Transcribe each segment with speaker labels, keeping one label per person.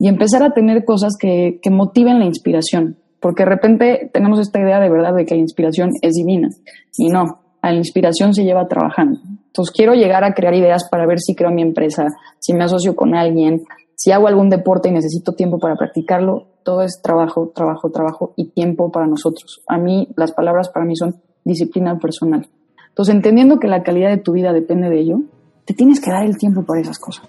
Speaker 1: y empezar a tener cosas que, que motiven la inspiración, porque de repente tenemos esta idea de verdad de que la inspiración es divina y no, a la inspiración se lleva trabajando. Entonces quiero llegar a crear ideas para ver si creo mi empresa, si me asocio con alguien, si hago algún deporte y necesito tiempo para practicarlo, todo es trabajo, trabajo, trabajo y tiempo para nosotros. A mí las palabras para mí son disciplina personal. Entonces, entendiendo que la calidad de tu vida depende de ello, te tienes que dar el tiempo para esas cosas.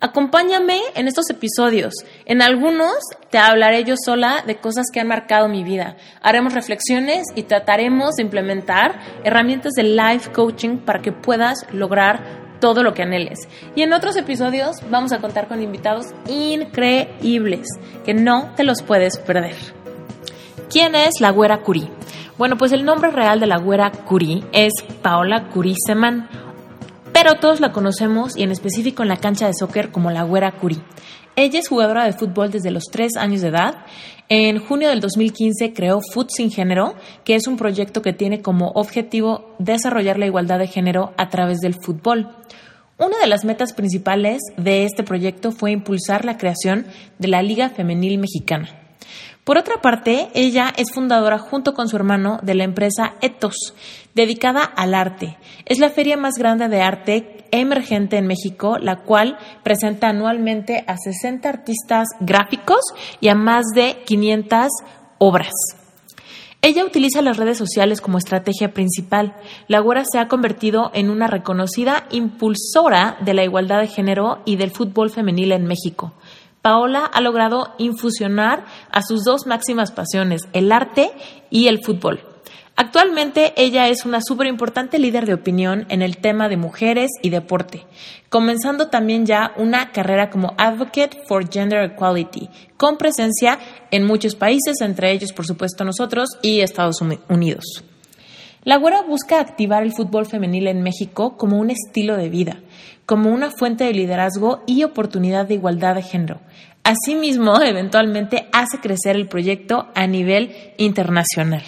Speaker 2: Acompáñame en estos episodios. En algunos te hablaré yo sola de cosas que han marcado mi vida. Haremos reflexiones y trataremos de implementar herramientas de life coaching para que puedas lograr todo lo que anheles. Y en otros episodios vamos a contar con invitados increíbles que no te los puedes perder. ¿Quién es la güera Curie? Bueno, pues el nombre real de la güera Curie es Paola Seman pero todos la conocemos y en específico en la cancha de soccer como la Güera Curie. Ella es jugadora de fútbol desde los 3 años de edad. En junio del 2015 creó Foot Sin Género, que es un proyecto que tiene como objetivo desarrollar la igualdad de género a través del fútbol. Una de las metas principales de este proyecto fue impulsar la creación de la Liga Femenil Mexicana. Por otra parte, ella es fundadora junto con su hermano de la empresa Ethos, dedicada al arte. Es la feria más grande de arte emergente en México, la cual presenta anualmente a 60 artistas gráficos y a más de 500 obras. Ella utiliza las redes sociales como estrategia principal. La güera se ha convertido en una reconocida impulsora de la igualdad de género y del fútbol femenil en México. Paola ha logrado infusionar a sus dos máximas pasiones, el arte y el fútbol. Actualmente ella es una súper importante líder de opinión en el tema de mujeres y deporte, comenzando también ya una carrera como Advocate for Gender Equality, con presencia en muchos países, entre ellos por supuesto nosotros y Estados Unidos. La Güera busca activar el fútbol femenil en México como un estilo de vida, como una fuente de liderazgo y oportunidad de igualdad de género. Asimismo, eventualmente hace crecer el proyecto a nivel internacional.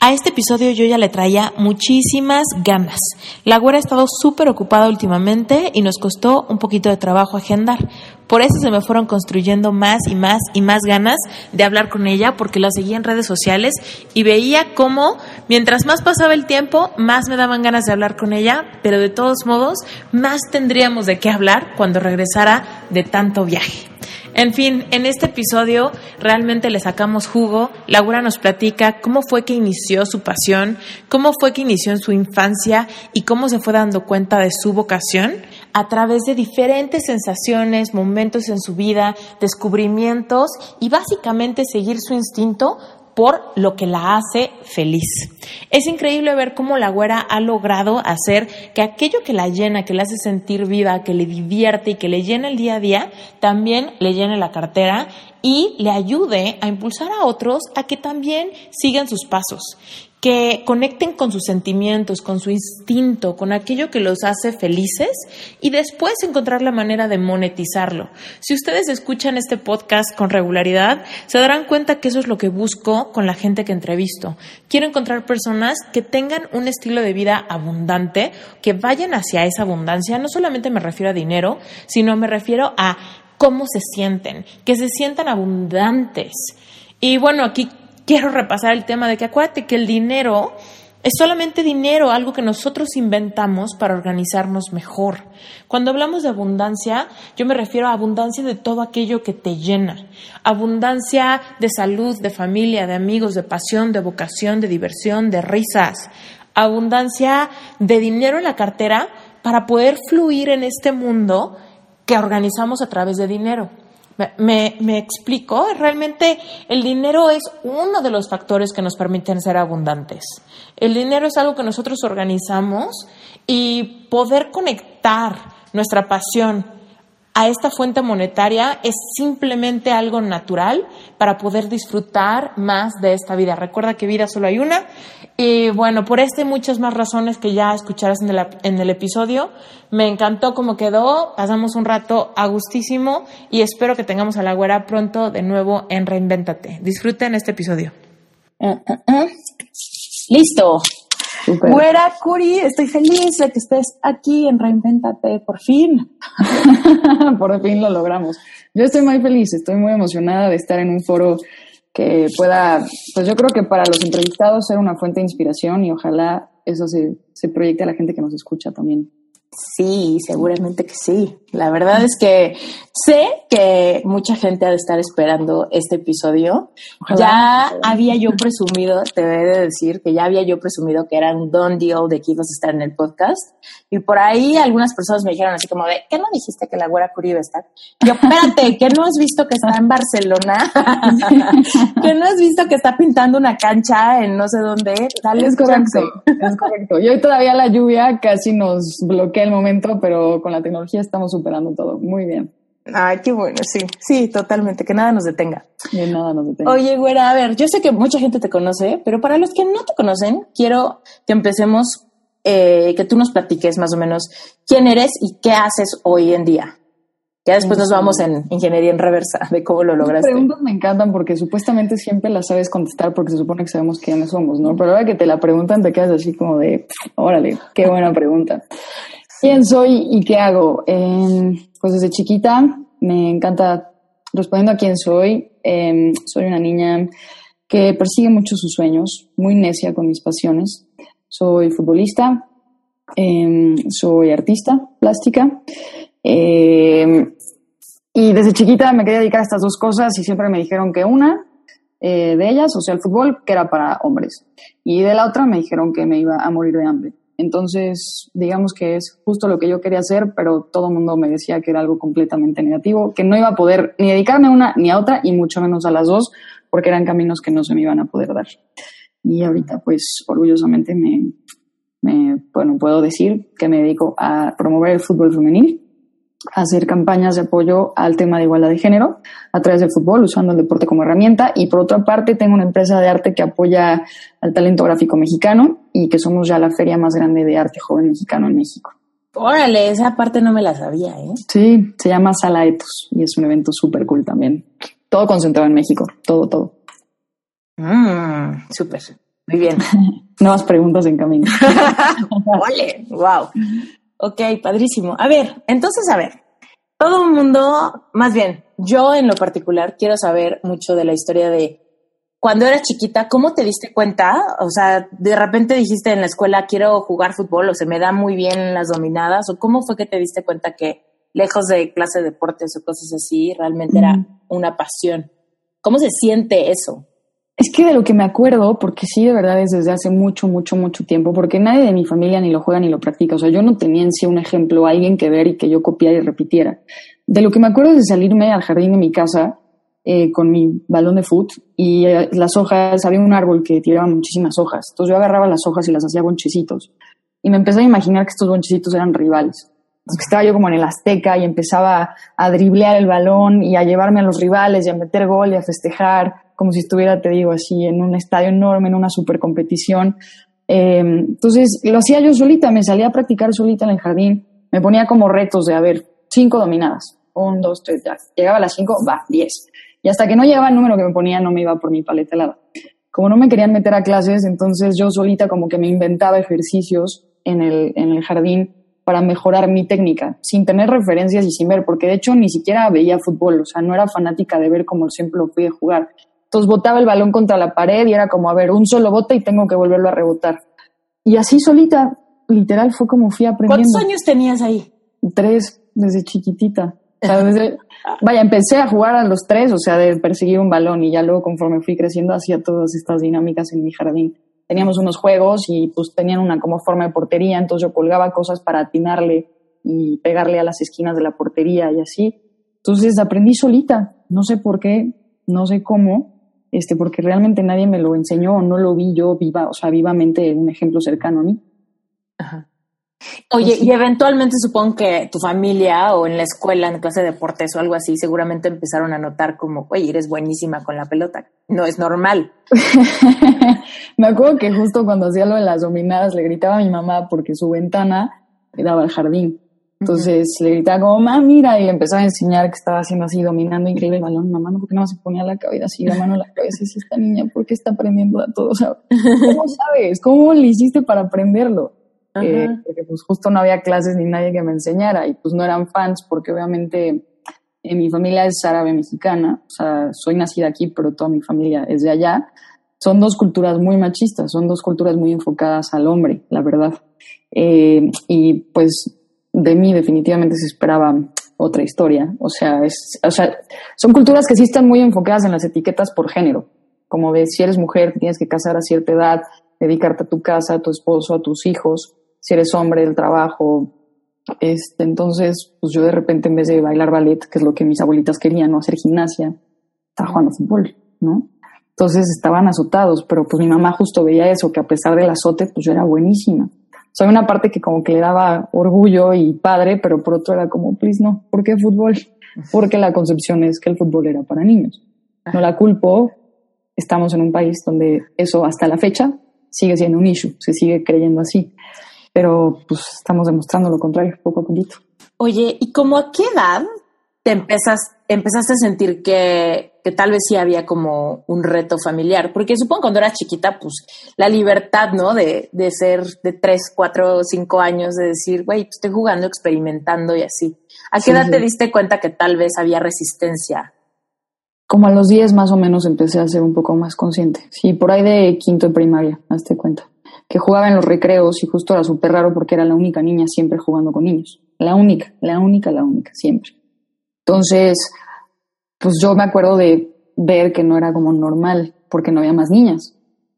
Speaker 2: A este episodio yo ya le traía muchísimas ganas. La güera ha estado súper ocupada últimamente y nos costó un poquito de trabajo agendar. Por eso se me fueron construyendo más y más y más ganas de hablar con ella porque la seguía en redes sociales y veía cómo mientras más pasaba el tiempo, más me daban ganas de hablar con ella, pero de todos modos, más tendríamos de qué hablar cuando regresara de tanto viaje. En fin, en este episodio realmente le sacamos jugo. Laura nos platica cómo fue que inició su pasión, cómo fue que inició en su infancia y cómo se fue dando cuenta de su vocación a través de diferentes sensaciones, momentos en su vida, descubrimientos y básicamente seguir su instinto por lo que la hace feliz. Es increíble ver cómo la güera ha logrado hacer que aquello que la llena, que le hace sentir viva, que le divierte y que le llena el día a día, también le llene la cartera y le ayude a impulsar a otros a que también sigan sus pasos que conecten con sus sentimientos, con su instinto, con aquello que los hace felices y después encontrar la manera de monetizarlo. Si ustedes escuchan este podcast con regularidad, se darán cuenta que eso es lo que busco con la gente que entrevisto. Quiero encontrar personas que tengan un estilo de vida abundante, que vayan hacia esa abundancia. No solamente me refiero a dinero, sino me refiero a cómo se sienten, que se sientan abundantes. Y bueno, aquí quiero repasar el tema de que acuérdate que el dinero es solamente dinero, algo que nosotros inventamos para organizarnos mejor. Cuando hablamos de abundancia, yo me refiero a abundancia de todo aquello que te llena. Abundancia de salud, de familia, de amigos, de pasión, de vocación, de diversión, de risas. Abundancia de dinero en la cartera para poder fluir en este mundo que organizamos a través de dinero. Me, explico, realmente el dinero es uno de los factores que nos permiten ser abundantes. El dinero es algo que nosotros organizamos y poder conectar nuestra pasión
Speaker 3: a esta fuente monetaria es simplemente algo natural para poder disfrutar más de esta vida. Recuerda que vida solo hay una. Y bueno, por esta y muchas más razones que ya escucharás en el, en el episodio, me encantó cómo quedó. Pasamos un rato a gustísimo y espero que tengamos a la güera pronto de nuevo en Reinvéntate. Disfruten este episodio.
Speaker 2: Uh, uh, uh. Listo. Güera Curi, estoy feliz de que estés aquí en Reinventate, por fin.
Speaker 1: por fin lo logramos. Yo estoy muy feliz, estoy muy emocionada de estar en un foro que pueda, pues yo creo que para los entrevistados ser una fuente de inspiración y ojalá eso se, se proyecte a la gente que nos escucha también.
Speaker 2: Sí, seguramente que sí. La verdad es que sé que mucha gente ha de estar esperando este episodio. Ya había yo presumido, te he de decir que ya había yo presumido que era un don deal de que ibas a estar en el podcast. Y por ahí algunas personas me dijeron así como de, ¿qué no dijiste que la güera Curi iba a estar? Yo, espérate, que no has visto que está en Barcelona, que no has visto que está pintando una cancha en no sé dónde.
Speaker 1: Dale es correcto, es correcto. Y hoy todavía la lluvia casi nos bloquea el momento, pero con la tecnología estamos superando todo. Muy bien.
Speaker 2: Ay, qué bueno, sí, sí, totalmente, que nada nos detenga.
Speaker 1: Que nada nos detenga.
Speaker 2: Oye, güera, a ver, yo sé que mucha gente te conoce, pero para los que no te conocen, quiero que empecemos, eh, que tú nos platiques más o menos quién eres y qué haces hoy en día. Ya después nos vamos en ingeniería en reversa de cómo lo lograste. Las
Speaker 1: preguntas me encantan porque supuestamente siempre las sabes contestar porque se supone que sabemos quiénes somos, ¿no? Pero ahora que te la preguntan te quedas así como de, órale, qué buena pregunta. ¿Quién soy y qué hago? pues desde chiquita me encanta, respondiendo a quién soy, em, soy una niña que persigue mucho sus sueños, muy necia con mis pasiones. Soy futbolista, em, soy artista plástica em, y desde chiquita me quería dedicar a estas dos cosas y siempre me dijeron que una eh, de ellas, o sea, el fútbol, que era para hombres y de la otra me dijeron que me iba a morir de hambre. Entonces, digamos que es justo lo que yo quería hacer, pero todo el mundo me decía que era algo completamente negativo, que no iba a poder ni dedicarme a una ni a otra, y mucho menos a las dos, porque eran caminos que no se me iban a poder dar. Y ahorita, pues, orgullosamente me, me bueno, puedo decir que me dedico a promover el fútbol femenil hacer campañas de apoyo al tema de igualdad de género a través del fútbol, usando el deporte como herramienta. Y por otra parte, tengo una empresa de arte que apoya al talento gráfico mexicano y que somos ya la feria más grande de arte joven mexicano en México.
Speaker 2: Órale, esa parte no me la sabía, ¿eh?
Speaker 1: Sí, se llama Sala Etos y es un evento súper cool también. Todo concentrado en México, todo, todo.
Speaker 2: Mmm, súper. Muy bien.
Speaker 1: Nuevas preguntas en camino.
Speaker 2: Ole, wow. Ok, padrísimo. A ver, entonces, a ver, todo el mundo, más bien, yo en lo particular quiero saber mucho de la historia de cuando eras chiquita, ¿cómo te diste cuenta? O sea, de repente dijiste en la escuela, quiero jugar fútbol o se me da muy bien las dominadas, o cómo fue que te diste cuenta que lejos de clase de deportes o cosas así, realmente era una pasión. ¿Cómo se siente eso?
Speaker 1: Es que de lo que me acuerdo, porque sí, de verdad es desde hace mucho, mucho, mucho tiempo, porque nadie de mi familia ni lo juega ni lo practica. O sea, yo no tenía en sí un ejemplo, alguien que ver y que yo copiara y repitiera. De lo que me acuerdo es de salirme al jardín de mi casa eh, con mi balón de foot y eh, las hojas, había un árbol que tiraba muchísimas hojas. Entonces yo agarraba las hojas y las hacía bonchecitos. Y me empecé a imaginar que estos bonchecitos eran rivales. Estaba yo como en el Azteca y empezaba a driblear el balón y a llevarme a los rivales y a meter gol y a festejar como si estuviera, te digo, así en un estadio enorme, en una super competición. Eh, entonces lo hacía yo solita, me salía a practicar solita en el jardín, me ponía como retos de, a ver, cinco dominadas, un, dos, tres, ya. Llegaba a las cinco, va, diez. Y hasta que no llegaba el número que me ponía, no me iba por mi paleta helada. Como no me querían meter a clases, entonces yo solita como que me inventaba ejercicios en el, en el jardín para mejorar mi técnica, sin tener referencias y sin ver, porque de hecho ni siquiera veía fútbol, o sea, no era fanática de ver como siempre lo fui de jugar. Entonces botaba el balón contra la pared y era como, a ver, un solo bote y tengo que volverlo a rebotar. Y así solita, literal, fue como fui aprendiendo.
Speaker 2: ¿Cuántos años tenías ahí?
Speaker 1: Tres, desde chiquitita. vaya, empecé a jugar a los tres, o sea, de perseguir un balón y ya luego conforme fui creciendo hacía todas estas dinámicas en mi jardín. Teníamos unos juegos y pues tenían una como forma de portería, entonces yo colgaba cosas para atinarle y pegarle a las esquinas de la portería y así. Entonces aprendí solita, no sé por qué, no sé cómo, este, porque realmente nadie me lo enseñó no lo vi yo viva, o sea, vivamente un ejemplo cercano a mí.
Speaker 2: Ajá. Oye, y eventualmente supongo que tu familia o en la escuela, en clase de deportes o algo así, seguramente empezaron a notar como, oye, eres buenísima con la pelota. No es normal.
Speaker 1: Me acuerdo que justo cuando hacía lo de las dominadas le gritaba a mi mamá porque su ventana daba al jardín. Entonces le gritaba como, mamá, mira, y le empezaba a enseñar que estaba haciendo así, dominando increíble el balón. Mamá, ¿no? ¿por qué no se ponía la cabeza así, la mano en la cabeza? Y esta niña, ¿por qué está aprendiendo a todo? O sea, ¿cómo sabes? ¿Cómo le hiciste para aprenderlo? Eh, porque pues justo no había clases ni nadie que me enseñara y pues no eran fans porque obviamente en mi familia es árabe mexicana, o sea, soy nacida aquí, pero toda mi familia es de allá. Son dos culturas muy machistas, son dos culturas muy enfocadas al hombre, la verdad. Eh, y pues de mí definitivamente se esperaba otra historia. O sea, es, o sea, son culturas que sí están muy enfocadas en las etiquetas por género. Como de si eres mujer, tienes que casar a cierta edad, dedicarte a tu casa, a tu esposo, a tus hijos. Si eres hombre, el trabajo. Este, entonces, pues yo de repente en vez de bailar ballet, que es lo que mis abuelitas querían, no hacer gimnasia, estaba jugando fútbol, ¿no? Entonces estaban azotados, pero pues mi mamá justo veía eso, que a pesar del azote, pues yo era buenísima soy una parte que como que le daba orgullo y padre, pero por otro era como, please no, ¿por qué fútbol? Porque la concepción es que el fútbol era para niños. No la culpo, estamos en un país donde eso hasta la fecha sigue siendo un issue, se sigue creyendo así, pero pues estamos demostrando lo contrario poco a poquito.
Speaker 2: Oye, ¿y cómo a qué edad te empezas, empezaste a sentir que, que, tal vez sí había como un reto familiar? Porque supongo cuando eras chiquita, pues la libertad, ¿no? De, de ser de tres, cuatro, cinco años, de decir, güey, pues, estoy jugando, experimentando y así. ¿A qué edad te diste cuenta que tal vez había resistencia?
Speaker 1: Como a los 10 más o menos empecé a ser un poco más consciente. Sí, por ahí de quinto de primaria, hazte cuenta. Que jugaba en los recreos y justo era súper raro porque era la única niña siempre jugando con niños. La única, la única, la única, siempre. Entonces, pues yo me acuerdo de ver que no era como normal porque no había más niñas.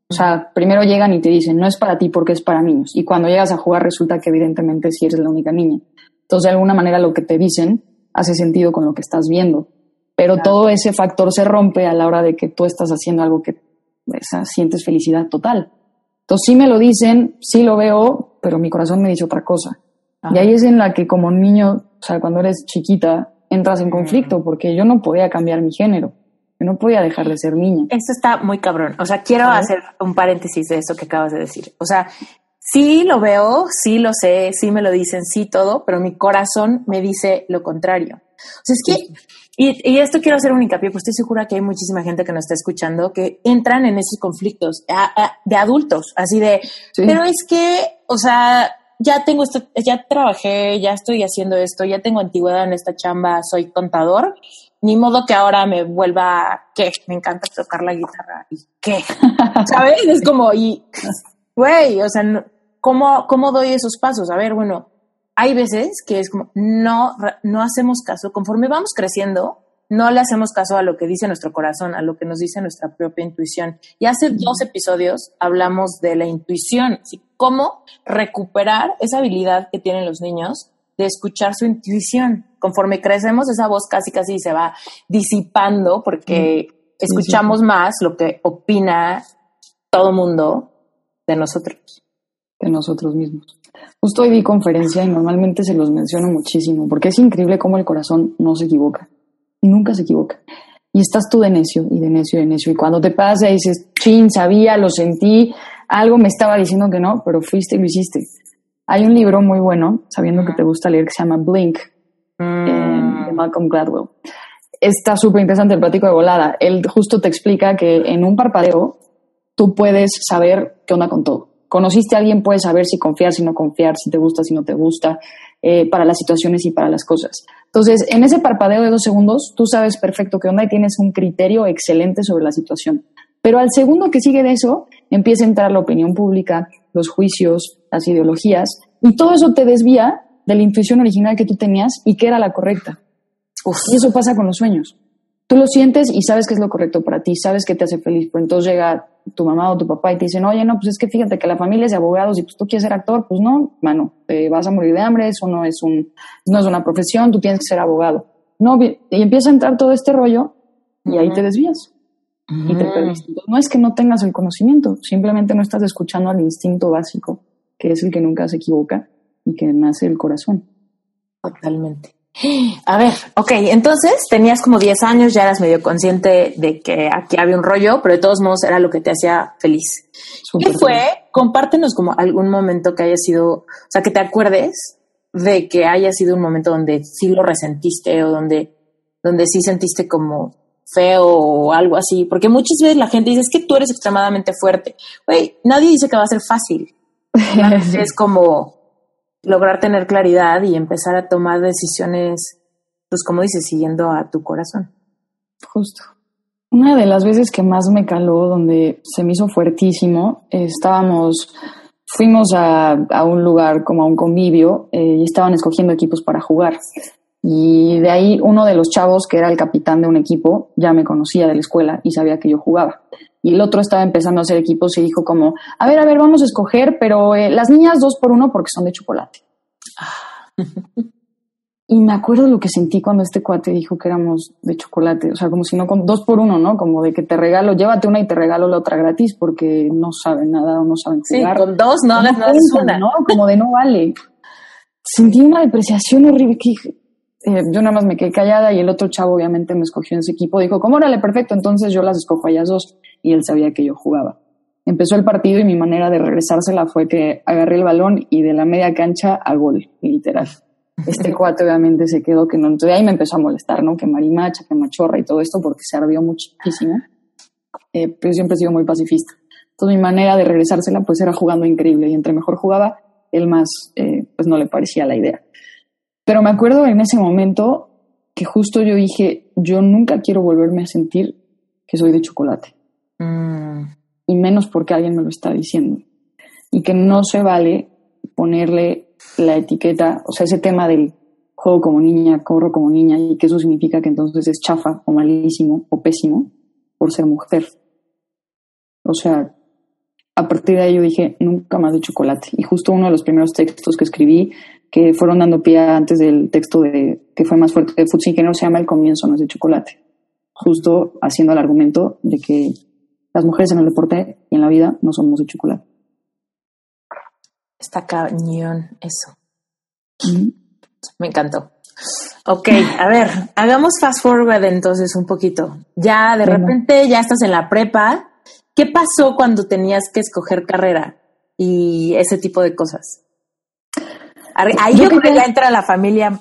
Speaker 1: O sea, primero llegan y te dicen, no es para ti porque es para niños. Y cuando llegas a jugar resulta que evidentemente sí eres la única niña. Entonces, de alguna manera lo que te dicen hace sentido con lo que estás viendo. Pero todo ese factor se rompe a la hora de que tú estás haciendo algo que o sientes felicidad total. Entonces sí me lo dicen, sí lo veo, pero mi corazón me dice otra cosa. Y ahí es en la que como niño, o sea, cuando eres chiquita, entras en conflicto porque yo no podía cambiar mi género. Yo no podía dejar de ser niña.
Speaker 2: Esto está muy cabrón. O sea, quiero hacer un paréntesis de eso que acabas de decir. O sea, sí lo veo, sí lo sé, sí me lo dicen, sí todo, pero mi corazón me dice lo contrario. O sea, es que, y, esto quiero hacer un hincapié, pues estoy segura que hay muchísima gente que nos está escuchando que entran en esos conflictos de adultos, así de, pero es que, o sea, ya tengo esto, ya trabajé, ya estoy haciendo esto, ya tengo antigüedad en esta chamba, soy contador, ni modo que ahora me vuelva, ¿qué? Me encanta tocar la guitarra, ¿y qué? ¿Sabes? Es como, y, güey, o sea, ¿cómo, ¿cómo doy esos pasos? A ver, bueno, hay veces que es como, no, no hacemos caso, conforme vamos creciendo, no le hacemos caso a lo que dice nuestro corazón, a lo que nos dice nuestra propia intuición. Y hace dos episodios hablamos de la intuición, cómo recuperar esa habilidad que tienen los niños de escuchar su intuición. Conforme crecemos, esa voz casi casi se va disipando porque escuchamos más lo que opina todo mundo de nosotros.
Speaker 1: De nosotros mismos. Justo hoy di conferencia y normalmente se los menciono muchísimo porque es increíble cómo el corazón no se equivoca nunca se equivoca. Y estás tú de necio y de necio y de necio. Y cuando te pasa y dices, chin, sabía, lo sentí, algo me estaba diciendo que no, pero fuiste y lo hiciste. Hay un libro muy bueno, sabiendo que te gusta leer, que se llama Blink, mm. de Malcolm Gladwell. Está súper interesante el plático de volada. Él justo te explica que en un parpadeo tú puedes saber qué onda con todo. Conociste a alguien, puedes saber si confiar, si no confiar, si te gusta, si no te gusta, eh, para las situaciones y para las cosas. Entonces, en ese parpadeo de dos segundos, tú sabes perfecto qué onda y tienes un criterio excelente sobre la situación. Pero al segundo que sigue de eso, empieza a entrar la opinión pública, los juicios, las ideologías, y todo eso te desvía de la intuición original que tú tenías y que era la correcta. Y eso pasa con los sueños. Tú lo sientes y sabes que es lo correcto para ti, sabes que te hace feliz, pero entonces llega tu mamá o tu papá y te dicen, oye, no, pues es que fíjate que la familia es de abogados y pues tú quieres ser actor, pues no, mano, te vas a morir de hambre, eso no es, un, no es una profesión, tú tienes que ser abogado. No, y empieza a entrar todo este rollo y ahí te desvías y te perdiste. no es que no tengas el conocimiento, simplemente no estás escuchando al instinto básico, que es el que nunca se equivoca, y que nace el corazón.
Speaker 2: Totalmente. A ver, ok, entonces tenías como 10 años, ya eras medio consciente de que aquí había un rollo, pero de todos modos era lo que te hacía feliz. ¿Qué fue? Compártenos como algún momento que haya sido, o sea, que te acuerdes de que haya sido un momento donde sí lo resentiste o donde, donde sí sentiste como feo o algo así, porque muchas veces la gente dice, es que tú eres extremadamente fuerte. Güey, nadie dice que va a ser fácil. es como lograr tener claridad y empezar a tomar decisiones, pues como dices, siguiendo a tu corazón.
Speaker 1: Justo. Una de las veces que más me caló, donde se me hizo fuertísimo, estábamos, fuimos a, a, un lugar como a un convivio eh, y estaban escogiendo equipos para jugar. Y de ahí uno de los chavos, que era el capitán de un equipo, ya me conocía de la escuela y sabía que yo jugaba y el otro estaba empezando a hacer equipos y dijo como, a ver, a ver, vamos a escoger, pero eh, las niñas dos por uno porque son de chocolate. y me acuerdo lo que sentí cuando este cuate dijo que éramos de chocolate, o sea, como si no con dos por uno, ¿no? Como de que te regalo, llévate una y te regalo la otra gratis porque no saben nada o no saben jugar.
Speaker 2: Sí, con dos no hagas nada.
Speaker 1: ¿no? Como de no vale. Sentí una depreciación horrible que eh, yo nada más me quedé callada y el otro chavo obviamente me escogió en ese equipo. Dijo, ¿cómo órale, perfecto? Entonces yo las escojo a ellas dos y él sabía que yo jugaba. Empezó el partido y mi manera de regresársela fue que agarré el balón y de la media cancha a gol, literal. Este cuate obviamente se quedó que no, entonces ahí me empezó a molestar, ¿no? Que marimacha, que machorra y todo esto porque se ardió muchísimo. Eh, pero siempre he sido muy pacifista. Entonces mi manera de regresársela pues era jugando increíble y entre mejor jugaba, él más eh, pues no le parecía la idea. Pero me acuerdo en ese momento que justo yo dije, yo nunca quiero volverme a sentir que soy de chocolate. Mm. Y menos porque alguien me lo está diciendo. Y que no se vale ponerle la etiqueta, o sea, ese tema del juego como niña, corro como niña, y que eso significa que entonces es chafa o malísimo o pésimo por ser mujer. O sea, a partir de ahí yo dije, nunca más de chocolate. Y justo uno de los primeros textos que escribí, que fueron dando pie antes del texto de que fue más fuerte de Ingeniero, se llama El comienzo no es de chocolate. Justo haciendo el argumento de que las mujeres en el deporte y en la vida no somos de chocolate.
Speaker 2: Está cañón eso. Me encantó. Ok, a ver, hagamos fast forward entonces un poquito. Ya de repente ya estás en la prepa. ¿Qué pasó cuando tenías que escoger carrera y ese tipo de cosas? Ahí yo, creo que ya entra la familia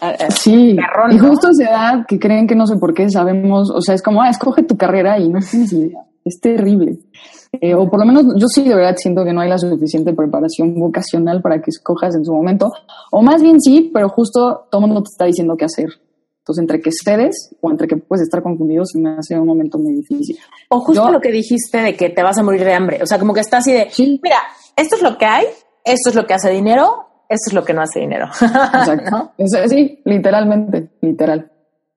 Speaker 1: eh, eh, sí, y justo se da que creen que no sé por qué sabemos, o sea, es como, ah, escoge tu carrera y no tienes idea es terrible. Eh, o por lo menos yo sí de verdad siento que no hay la suficiente preparación vocacional para que escojas en su momento. O más bien sí, pero justo todo el mundo te está diciendo qué hacer. Entonces, entre que cedes o entre que puedes estar confundido, se me hace un momento muy difícil.
Speaker 2: O justo lo que dijiste de que te vas a morir de hambre. O sea, como que está así de, mira, esto es lo que hay, esto es lo que hace dinero, esto es lo que no hace dinero. Exacto.
Speaker 1: Sí, literalmente, literal.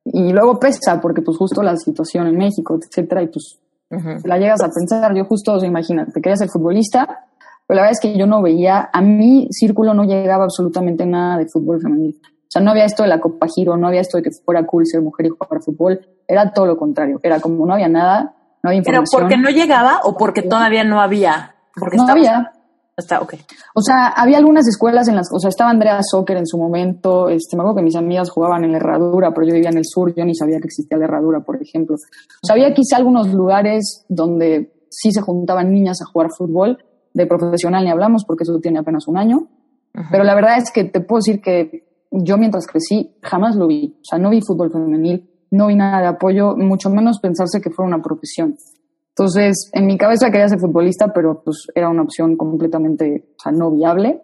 Speaker 1: Y luego pesa, porque pues justo la situación en México, etcétera, y pues la llegas a pensar, yo justo, o sea, imagínate, quería ser futbolista, pero la verdad es que yo no veía, a mi círculo no llegaba absolutamente nada de fútbol femenil. O sea, no había esto de la Copa Giro, no había esto de que fuera cool ser mujer y jugar fútbol. Era todo lo contrario. Era como no había nada, no había información.
Speaker 2: ¿Pero porque no llegaba o porque todavía no había? Porque
Speaker 1: no había.
Speaker 2: Está, okay.
Speaker 1: O sea, había algunas escuelas en las, o sea, estaba Andrea Soccer en su momento, este, me acuerdo que mis amigas jugaban en la herradura, pero yo vivía en el sur, yo ni sabía que existía la herradura, por ejemplo. O sea, había quizá algunos lugares donde sí se juntaban niñas a jugar fútbol, de profesional ni hablamos porque eso tiene apenas un año, pero la verdad es que te puedo decir que yo mientras crecí jamás lo vi, o sea, no vi fútbol femenil, no vi nada de apoyo, mucho menos pensarse que fuera una profesión. Entonces, en mi cabeza quería ser futbolista, pero pues era una opción completamente, o sea, no viable.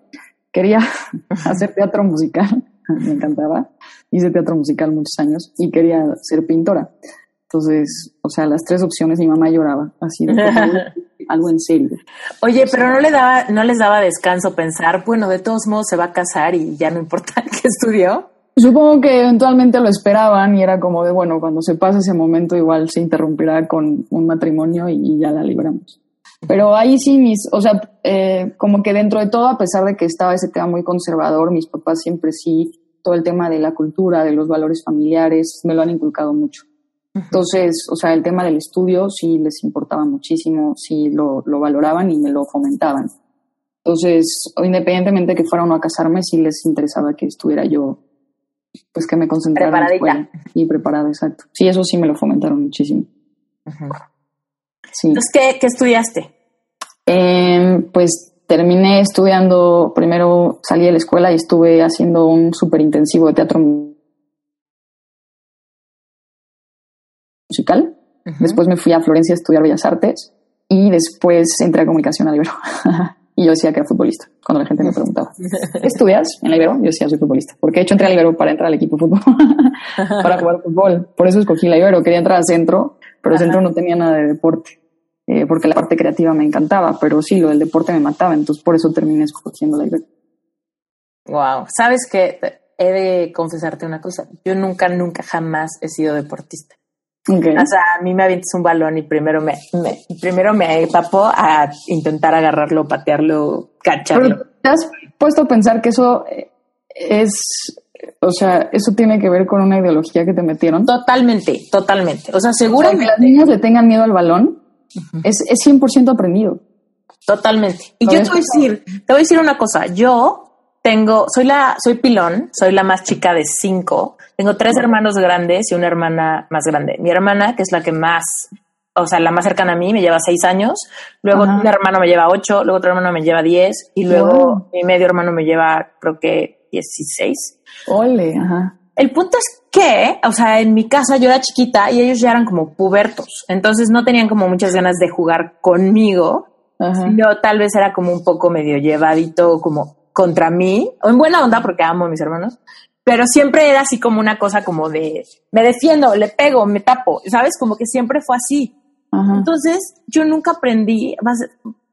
Speaker 1: Quería hacer teatro musical, me encantaba. Hice teatro musical muchos años y quería ser pintora. Entonces, o sea, las tres opciones mi mamá lloraba, así algo en serio.
Speaker 2: Oye, pero no le daba, no les daba descanso pensar, bueno, de todos modos se va a casar y ya no importa qué estudió.
Speaker 1: Supongo que eventualmente lo esperaban y era como de, bueno, cuando se pase ese momento igual se interrumpirá con un matrimonio y, ya la libramos. Pero ahí sí, mis, o sea, eh, como que dentro de todo, a pesar de que estaba ese tema muy conservador, mis papás siempre sí, todo el tema de la cultura, de los valores familiares, me lo han inculcado mucho. Entonces, o sea, el tema del estudio sí les importaba muchísimo, sí lo, lo valoraban y me lo fomentaban. Entonces, independientemente de que fuera uno a casarme, sí les interesaba que estuviera yo, pues que me concentrara en la escuela y preparada, exacto. Sí, eso sí me lo fomentaron muchísimo.
Speaker 2: sí. Entonces, ¿qué, qué estudiaste?
Speaker 1: Eh, pues terminé estudiando, primero salí de la escuela y estuve haciendo un súper intensivo de teatro musical. Después me fui a Florencia a estudiar Bellas Artes y después entré a comunicación a Libero. y yo decía que era futbolista cuando la gente me preguntaba, ¿qué estudias en la Ibero? Yo decía, soy futbolista. Porque de hecho entré a Libero para entrar al equipo de fútbol, para jugar fútbol. Por eso escogí la Ibero. Quería entrar al centro, pero el centro no tenía nada de deporte. Eh, porque la parte creativa me encantaba, pero sí, lo del deporte me mataba, entonces por eso terminé escogiendo la Ibero.
Speaker 2: Wow, sabes que he de confesarte una cosa, yo nunca, nunca, jamás he sido deportista. O sea, a mí me avientes un balón y primero me, primero me papo a intentar agarrarlo, patearlo, cacharlo.
Speaker 1: ¿Te has puesto a pensar que eso es, o sea, eso tiene que ver con una ideología que te metieron?
Speaker 2: Totalmente, totalmente. O sea, seguramente.
Speaker 1: que las niñas le tengan miedo al balón es, es 100% aprendido.
Speaker 2: Totalmente. Y yo te voy a decir, te voy a decir una cosa. Yo tengo, soy la, soy pilón, soy la más chica de cinco. Tengo tres hermanos grandes y una hermana más grande. Mi hermana, que es la que más, o sea, la más cercana a mí, me lleva seis años. Luego mi hermano me lleva ocho, luego otro hermano me lleva diez y luego mi medio hermano me lleva, creo que dieciséis.
Speaker 1: Ole, ajá.
Speaker 2: El punto es que, o sea, en mi casa yo era chiquita y ellos ya eran como pubertos, entonces no tenían como muchas ganas de jugar conmigo, Yo tal vez era como un poco medio llevadito como contra mí, o en buena onda porque amo a mis hermanos, pero siempre era así como una cosa como de, me defiendo, le pego, me tapo, ¿sabes? Como que siempre fue así. Entonces, yo nunca aprendí,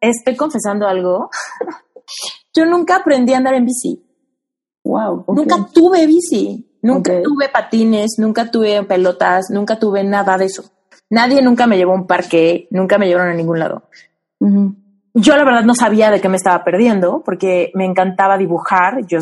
Speaker 2: estoy confesando algo, yo nunca aprendí a andar en bici.
Speaker 1: Wow.
Speaker 2: Nunca tuve bici. Nunca tuve patines, nunca tuve pelotas, nunca tuve nada de eso. Nadie nunca me llevó a un parque, nunca me llevaron a ningún lado. Yo la verdad no sabía de qué me estaba perdiendo porque me encantaba dibujar, yo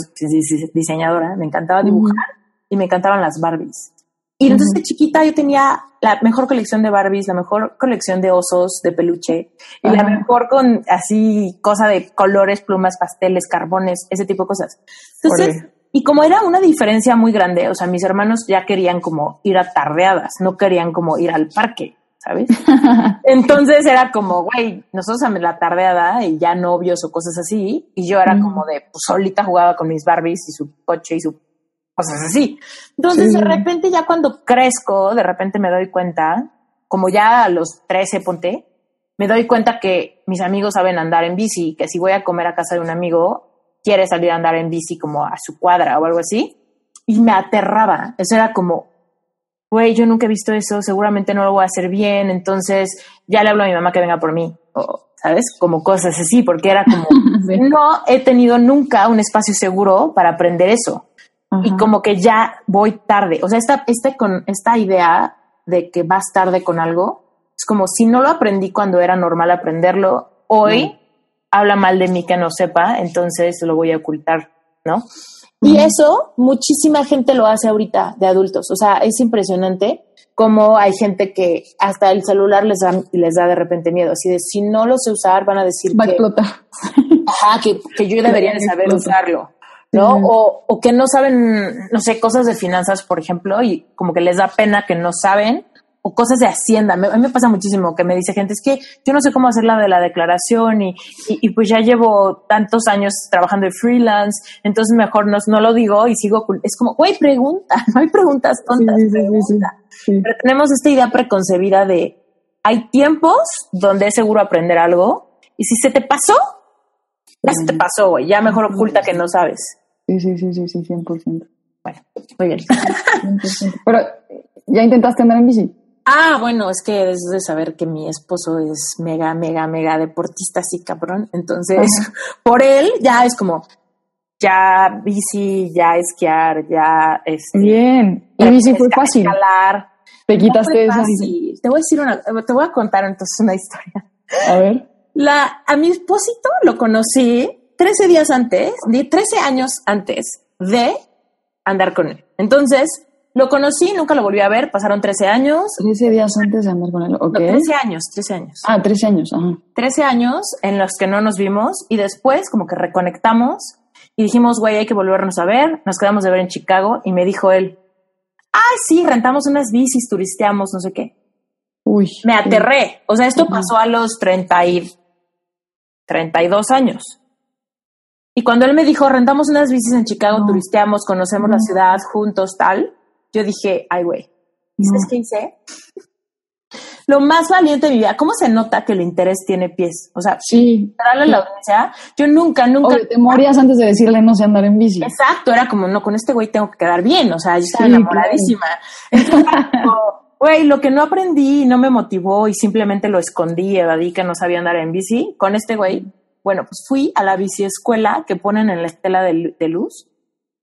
Speaker 2: diseñadora, me encantaba dibujar y me encantaban las Barbies. Y entonces de chiquita yo tenía la mejor colección de Barbies, la mejor colección de osos de peluche y la mejor con así cosa de colores, plumas, pasteles, carbones, ese tipo de cosas. Entonces, y como era una diferencia muy grande, o sea, mis hermanos ya querían como ir a tardeadas, no querían como ir al parque, ¿sabes? Entonces era como, güey, nosotros a la tardeada y ya novios o cosas así, y yo era como de, pues solita jugaba con mis Barbies y su coche y su cosas así. Entonces, de repente, ya cuando crezco, de repente me doy cuenta, como ya a los 13 ponte, me doy cuenta que mis amigos saben andar en bici, que si voy a comer a casa de un amigo, quiere salir a andar en bici como a su cuadra o algo así. Y me aterraba. Eso era como, güey, yo nunca he visto eso, seguramente no lo voy a hacer bien, entonces ya le hablo a mi mamá que venga por mí. O, ¿Sabes? Como cosas así, porque era como, no he tenido nunca un espacio seguro para aprender eso. Y como que ya voy tarde. O sea, esta, este con, esta idea de que vas tarde con algo, es como si no lo aprendí cuando era normal aprenderlo, hoy habla mal de mí que no sepa, entonces lo voy a ocultar, ¿no? Y eso muchísima gente lo hace ahorita de adultos. O sea, es impresionante cómo hay gente que hasta el celular les da, les da de repente miedo. Así de si no lo sé usar, van a decir
Speaker 1: Va que, explotar.
Speaker 2: Ajá, que, que yo debería de saber usarlo. ¿no? O, o que no saben, no sé, cosas de finanzas, por ejemplo, y como que les da pena que no saben o cosas de Hacienda. a mí me pasa muchísimo que me dice gente, es que yo no sé cómo hacer la de la declaración y, y, pues ya llevo tantos años trabajando de freelance, entonces mejor no, no lo digo y sigo. Es como, güey, pregunta, no hay preguntas tontas. Pero tenemos esta idea preconcebida de hay tiempos donde es seguro aprender algo y si se te pasó, ya se te pasó, güey, ya mejor oculta que no sabes.
Speaker 1: Sí, sí, sí, sí, sí, 100%.
Speaker 2: Bueno, muy bien.
Speaker 1: Pero, ¿ya intentaste andar en bici?
Speaker 2: Ah, bueno, es que es de saber que mi esposo es mega, mega, mega deportista, sí, cabrón. Entonces, por él ya es como, ya bici, ya esquiar, ya este,
Speaker 1: Bien. Y bici fue fácil.
Speaker 2: Escalar.
Speaker 1: Te quitaste esa
Speaker 2: Te voy a decir una, te voy a contar entonces una historia.
Speaker 1: A ver.
Speaker 2: La, a mi esposito lo conocí 13 días antes, 13 años antes de andar con él. Entonces, Lo conocí, nunca lo volví a ver, pasaron 13 años.
Speaker 1: 13 días antes de andar con él, ok.
Speaker 2: No, 13 años, 13 años.
Speaker 1: Ah, 13 años, ajá.
Speaker 2: 13 años en los que no nos vimos y después como que reconectamos y dijimos, güey, hay que volvernos a ver. Nos quedamos de ver en Chicago y me dijo él, ah, sí, rentamos unas bicis, turisteamos, no sé qué.
Speaker 1: Uy.
Speaker 2: Me aterré. O sea, esto pasó a los 30 y 32 años. Y cuando él me dijo, rentamos unas bicis en Chicago,
Speaker 1: No.
Speaker 2: turisteamos, conocemos la ciudad juntos, tal, yo dije, ay, güey, ¿sabes
Speaker 1: No.
Speaker 2: qué hice? Lo más valiente de mi vida, ¿cómo se nota que el interés tiene pies? O sea,
Speaker 1: Sí.
Speaker 2: darle la audiencia, yo nunca, nunca...
Speaker 1: Oye, te morías antes de decirle no sé andar en bici.
Speaker 2: Exacto, era como, no, con este güey tengo que quedar bien, o sea, yo estaba
Speaker 1: Sí,
Speaker 2: enamoradísima. Güey, lo que no aprendí y no me motivó y simplemente lo escondí, evadí que no sabía andar en bici, con este güey, bueno, pues fui a la bici escuela que ponen en la estela de, de luz.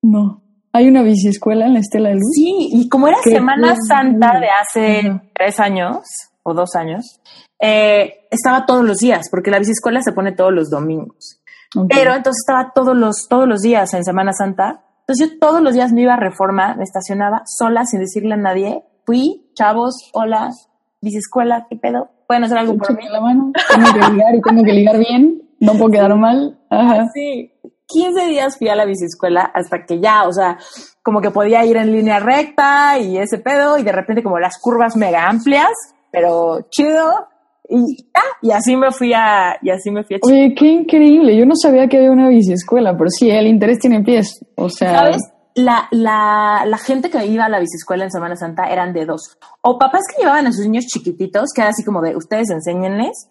Speaker 1: No. ¿Hay una bici escuela en la Estela de Luz?
Speaker 2: Sí, y como era Semana. Santa de hace
Speaker 1: Ajá.
Speaker 2: tres años o dos años, eh, estaba todos los días, porque la bici escuela se pone todos los domingos. Pero entonces estaba todos los, todos los días en Semana Santa. Entonces yo todos los días me iba a Reforma, me estacionaba sola sin decirle a nadie. Fui, chavos, hola, bici escuela, ¿qué pedo? ¿Pueden hacer algo por mí?
Speaker 1: La mano. Tengo que ligar y tengo que ligar bien. No puedo quedar mal. Ajá.
Speaker 2: Sí, 15 días fui a la bici escuela hasta que ya, o sea, como que podía ir en línea recta y ese pedo y de repente como las curvas mega amplias, pero chido. Y, ah, y así me fui a, y así me fui a.
Speaker 1: Oye, qué increíble. Yo no sabía que había una bici escuela, pero sí, el interés tiene pies. O sea,
Speaker 2: ¿Sabes? La, la, la gente que iba a la biciescuela en Semana Santa eran de dos. O papás que llevaban a sus niños chiquititos, que era así como de ustedes enséñenles,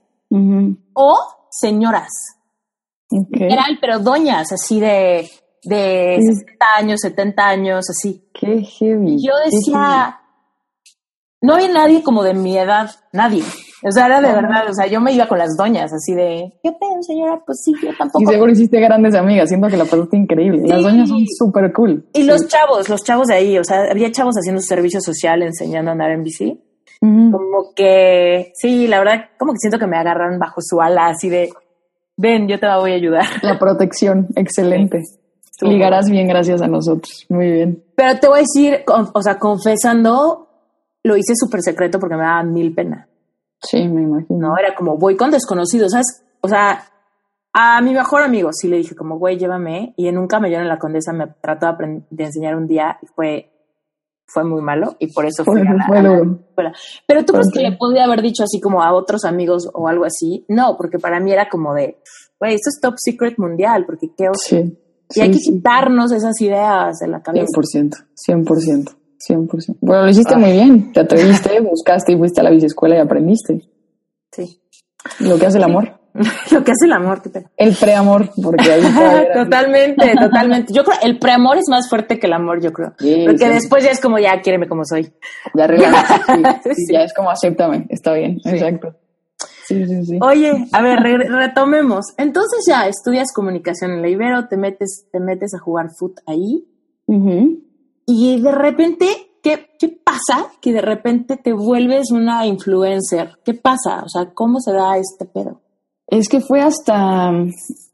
Speaker 2: o señoras.
Speaker 1: Ok.
Speaker 2: Eran, pero doñas, así de, de
Speaker 1: Sí.
Speaker 2: 60 años, 70 años, así.
Speaker 1: Qué heavy.
Speaker 2: Yo decía, no había nadie como de mi edad, nadie. O sea, era de verdad, o sea, yo me iba con las doñas, así de, ¿qué pedo, señora? Pues sí, yo tampoco.
Speaker 1: Y seguro hiciste grandes amigas. Siento que la pasaste increíble. Las doñas son súper cool.
Speaker 2: Y los chavos, los chavos de ahí, o sea, había chavos haciendo servicio social, enseñando a andar en bici. Como que, sí, la verdad, como que siento que me agarran bajo su ala, así de, ven, yo te voy a ayudar.
Speaker 1: La protección, excelente. Ligarás bien gracias a nosotros. Muy bien.
Speaker 2: Pero te voy a decir, con- o sea, confesando, lo hice súper secreto porque me daba mil pena.
Speaker 1: Sí, me imagino.
Speaker 2: No, era como, voy con desconocidos, ¿sabes? O sea, a mi mejor amigo sí le dije como, güey, llévame. Y en un camellón en la Condesa me trató de, de enseñar un día y fue, fue muy malo y por eso fui
Speaker 1: Fue-
Speaker 2: a la, a escuela. Pero tú crees que le podía haber dicho así como a otros amigos o algo así? No, porque para mí era como de, güey, esto es top secret mundial, porque qué.
Speaker 1: Sí.
Speaker 2: Y hay
Speaker 1: sí,
Speaker 2: que
Speaker 1: sí.
Speaker 2: quitarnos esas ideas de la cabeza.
Speaker 1: 100%, 100%, 100%. Bueno, lo hiciste
Speaker 2: Ah.
Speaker 1: muy bien. Te atreviste, buscaste y fuiste a la biciescuela y aprendiste.
Speaker 2: Sí.
Speaker 1: Lo que hace el amor.
Speaker 2: Lo que hace el amor.
Speaker 1: El preamor, porque ahí
Speaker 2: totalmente, totalmente. Yo creo, el preamor es más fuerte que el amor, yo creo.
Speaker 1: Sí,
Speaker 2: Porque
Speaker 1: sí.
Speaker 2: después ya es como, ya, quiéreme como soy.
Speaker 1: Ya. Sí. Ya es como acéptame. Está bien, exacto. Sí, sí, sí.
Speaker 2: Oye, a ver, re- retomemos. Entonces ya estudias comunicación en la Ibero, te metes, te metes a jugar foot ahí y de repente, ¿qué, ¿qué pasa? Que de repente te vuelves una influencer. ¿Qué pasa? O sea, ¿cómo se da este pedo?
Speaker 1: Es que fue hasta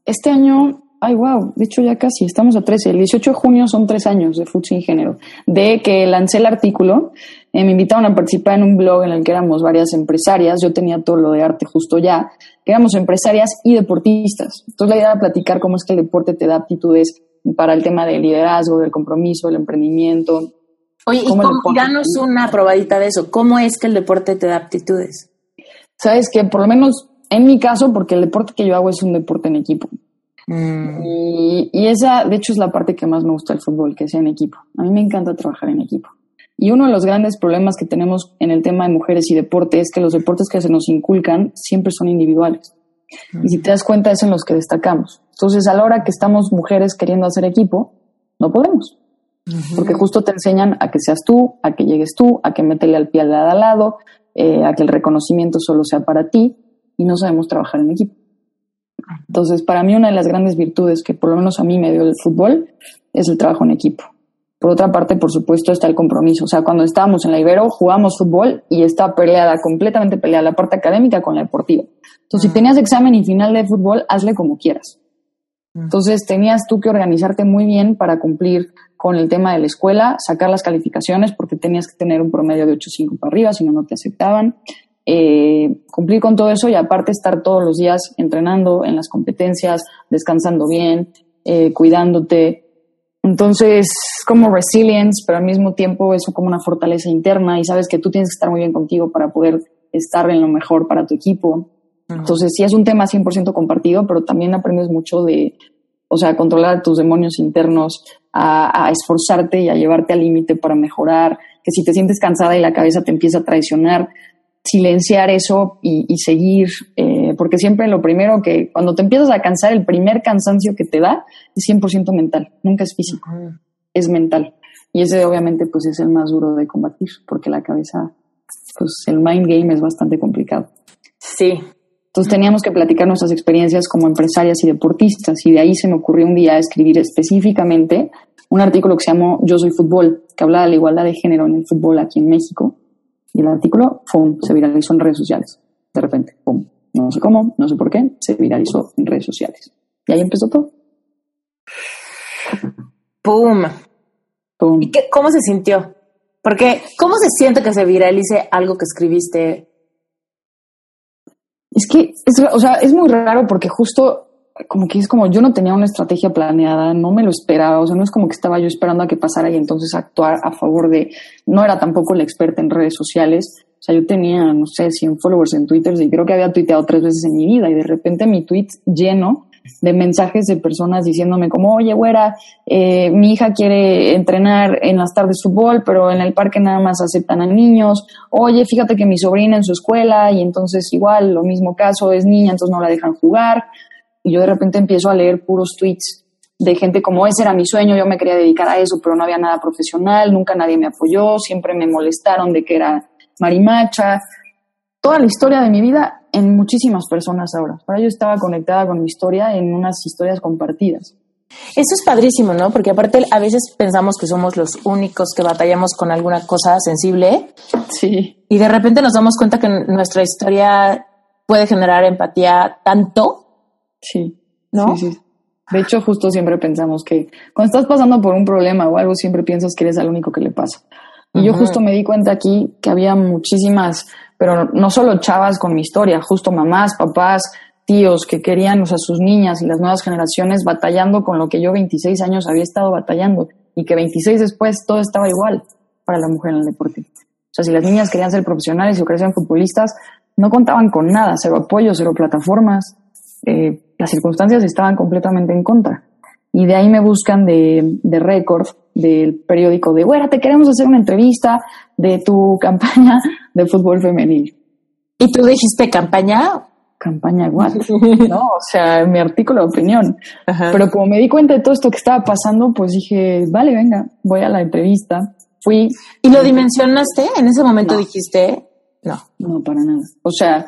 Speaker 1: este año, ay wow, de hecho ya casi, estamos a 13, el 18 de junio son tres años de Food Sin Género, de que lancé el artículo, eh, me invitaron a participar en un blog en el que éramos varias empresarias, yo tenía todo lo de arte justo ya, que éramos empresarias y deportistas. Entonces la idea era platicar cómo es que el deporte te da aptitudes para el tema del liderazgo, del compromiso, del emprendimiento.
Speaker 2: Oye, y,
Speaker 1: ¿Cómo
Speaker 2: danos una probadita de eso. ¿Cómo es que el deporte te da aptitudes?
Speaker 1: Sabes que por lo menos en mi caso, porque el deporte que yo hago es un deporte en equipo. Y, y esa, de hecho, es la parte que más me gusta del fútbol, que sea en equipo. A mí me encanta trabajar en equipo. Y uno de los grandes problemas que tenemos en el tema de mujeres y deporte es que los deportes que se nos inculcan siempre son individuales. Y si te das cuenta, es en los que destacamos. Entonces, a la hora que estamos mujeres queriendo hacer equipo, no podemos. Porque justo te enseñan a que seas tú, a que llegues tú, a que métele al pie al lado, eh, a que el reconocimiento solo sea para ti y no sabemos trabajar en equipo. Entonces, para mí una de las grandes virtudes que por lo menos a mí me dio el fútbol es el trabajo en equipo. Por otra parte, por supuesto, está el compromiso. O sea, cuando estábamos en la Ibero, jugábamos fútbol y está peleada, completamente peleada la parte académica con la deportiva. Entonces, si tenías examen y final de fútbol, hazle como quieras. Entonces, tenías tú que organizarte muy bien para cumplir con el tema de la escuela, sacar las calificaciones porque tenías que tener un promedio de 8.5 para arriba, si no, no te aceptaban. Eh, cumplir con todo eso y aparte estar todos los días entrenando en las competencias, descansando bien, eh, cuidándote. Entonces, como resilience, pero al mismo tiempo eso como una fortaleza interna y sabes que tú tienes que estar muy bien contigo para poder estar en lo mejor para tu equipo. Entonces, sí es un tema 100% compartido, pero también aprendes mucho de, o sea, controlar tus demonios internos, a, a esforzarte y a llevarte al límite para mejorar, que si te sientes cansada y la cabeza te empieza a traicionar, silenciar eso y, y seguir, eh, porque siempre lo primero que, cuando te empiezas a cansar, el primer cansancio que te da es 100% mental, nunca es físico, es mental. Y ese obviamente pues es el más duro de combatir, porque la cabeza, pues el mind game es bastante complicado.
Speaker 2: Sí.
Speaker 1: Entonces teníamos que platicar nuestras experiencias como empresarias y deportistas y de ahí se me ocurrió un día escribir específicamente un artículo que se llamó Yo soy fútbol, que habla de la igualdad de género en el fútbol aquí en México y el artículo, ¡pum!, se viralizó en redes sociales. De repente, ¡pum! No sé cómo, no sé por qué, se viralizó en redes sociales. Y ahí empezó todo.
Speaker 2: ¡Pum! ¡Pum! ¿Y qué, cómo se sintió? Porque, ¿cómo se siente que se viralice algo que escribiste?
Speaker 1: Es que, es, o sea, es muy raro porque justo como que es como yo no tenía una estrategia planeada, no me lo esperaba, o sea, no es como que estaba yo esperando a que pasara y entonces actuar a favor de, no era tampoco la experta en redes sociales, o sea, yo tenía, no sé, 100 followers en Twitter y creo que había tuiteado tres veces en mi vida y de repente mi tweet lleno de mensajes de personas diciéndome como, oye, güera, eh, mi hija quiere entrenar en las tardes fútbol, pero en el parque nada más aceptan a niños. Oye, fíjate que mi sobrina en su escuela y entonces igual, lo mismo caso, es niña, entonces no la dejan jugar y yo de repente empiezo a leer puros tweets de gente como ese era mi sueño, yo me quería dedicar a eso, pero no había nada profesional, nunca nadie me apoyó, siempre me molestaron de que era marimacha. Toda la historia de mi vida en muchísimas personas ahora. Ahora yo estaba conectada con mi historia en unas historias compartidas.
Speaker 2: Eso es padrísimo, ¿no? Porque aparte a veces pensamos que somos los únicos que batallamos con alguna cosa sensible.
Speaker 1: Sí.
Speaker 2: Y de repente nos damos cuenta que nuestra historia puede generar empatía tanto
Speaker 1: Sí. ¿No? Sí, sí. De hecho, justo siempre pensamos que cuando estás pasando por un problema o algo, siempre piensas que eres el único que le pasa. Y yo justo me di cuenta aquí que había muchísimas, pero no solo chavas con mi historia, justo mamás, papás, tíos que querían, o sea, sus niñas y las nuevas generaciones batallando con lo que yo 26 años había estado batallando y que 26 después todo estaba igual para la mujer en el deporte. O sea, si las niñas querían ser profesionales o querían ser futbolistas, no contaban con nada, cero apoyo, cero plataformas. Eh, las circunstancias estaban completamente en contra. Y de ahí me buscan de, de récord del periódico de, güera, te queremos hacer una entrevista de tu campaña de fútbol femenil.
Speaker 2: ¿Y tú dijiste campaña?
Speaker 1: Campaña igual, ¿no? O sea, mi artículo de opinión. Pero como me di cuenta de todo esto que estaba pasando, pues dije, vale, venga, voy a la entrevista. Fui.
Speaker 2: ¿Y lo dimensionaste? En ese momento dijiste,
Speaker 1: no. No, para nada. O sea,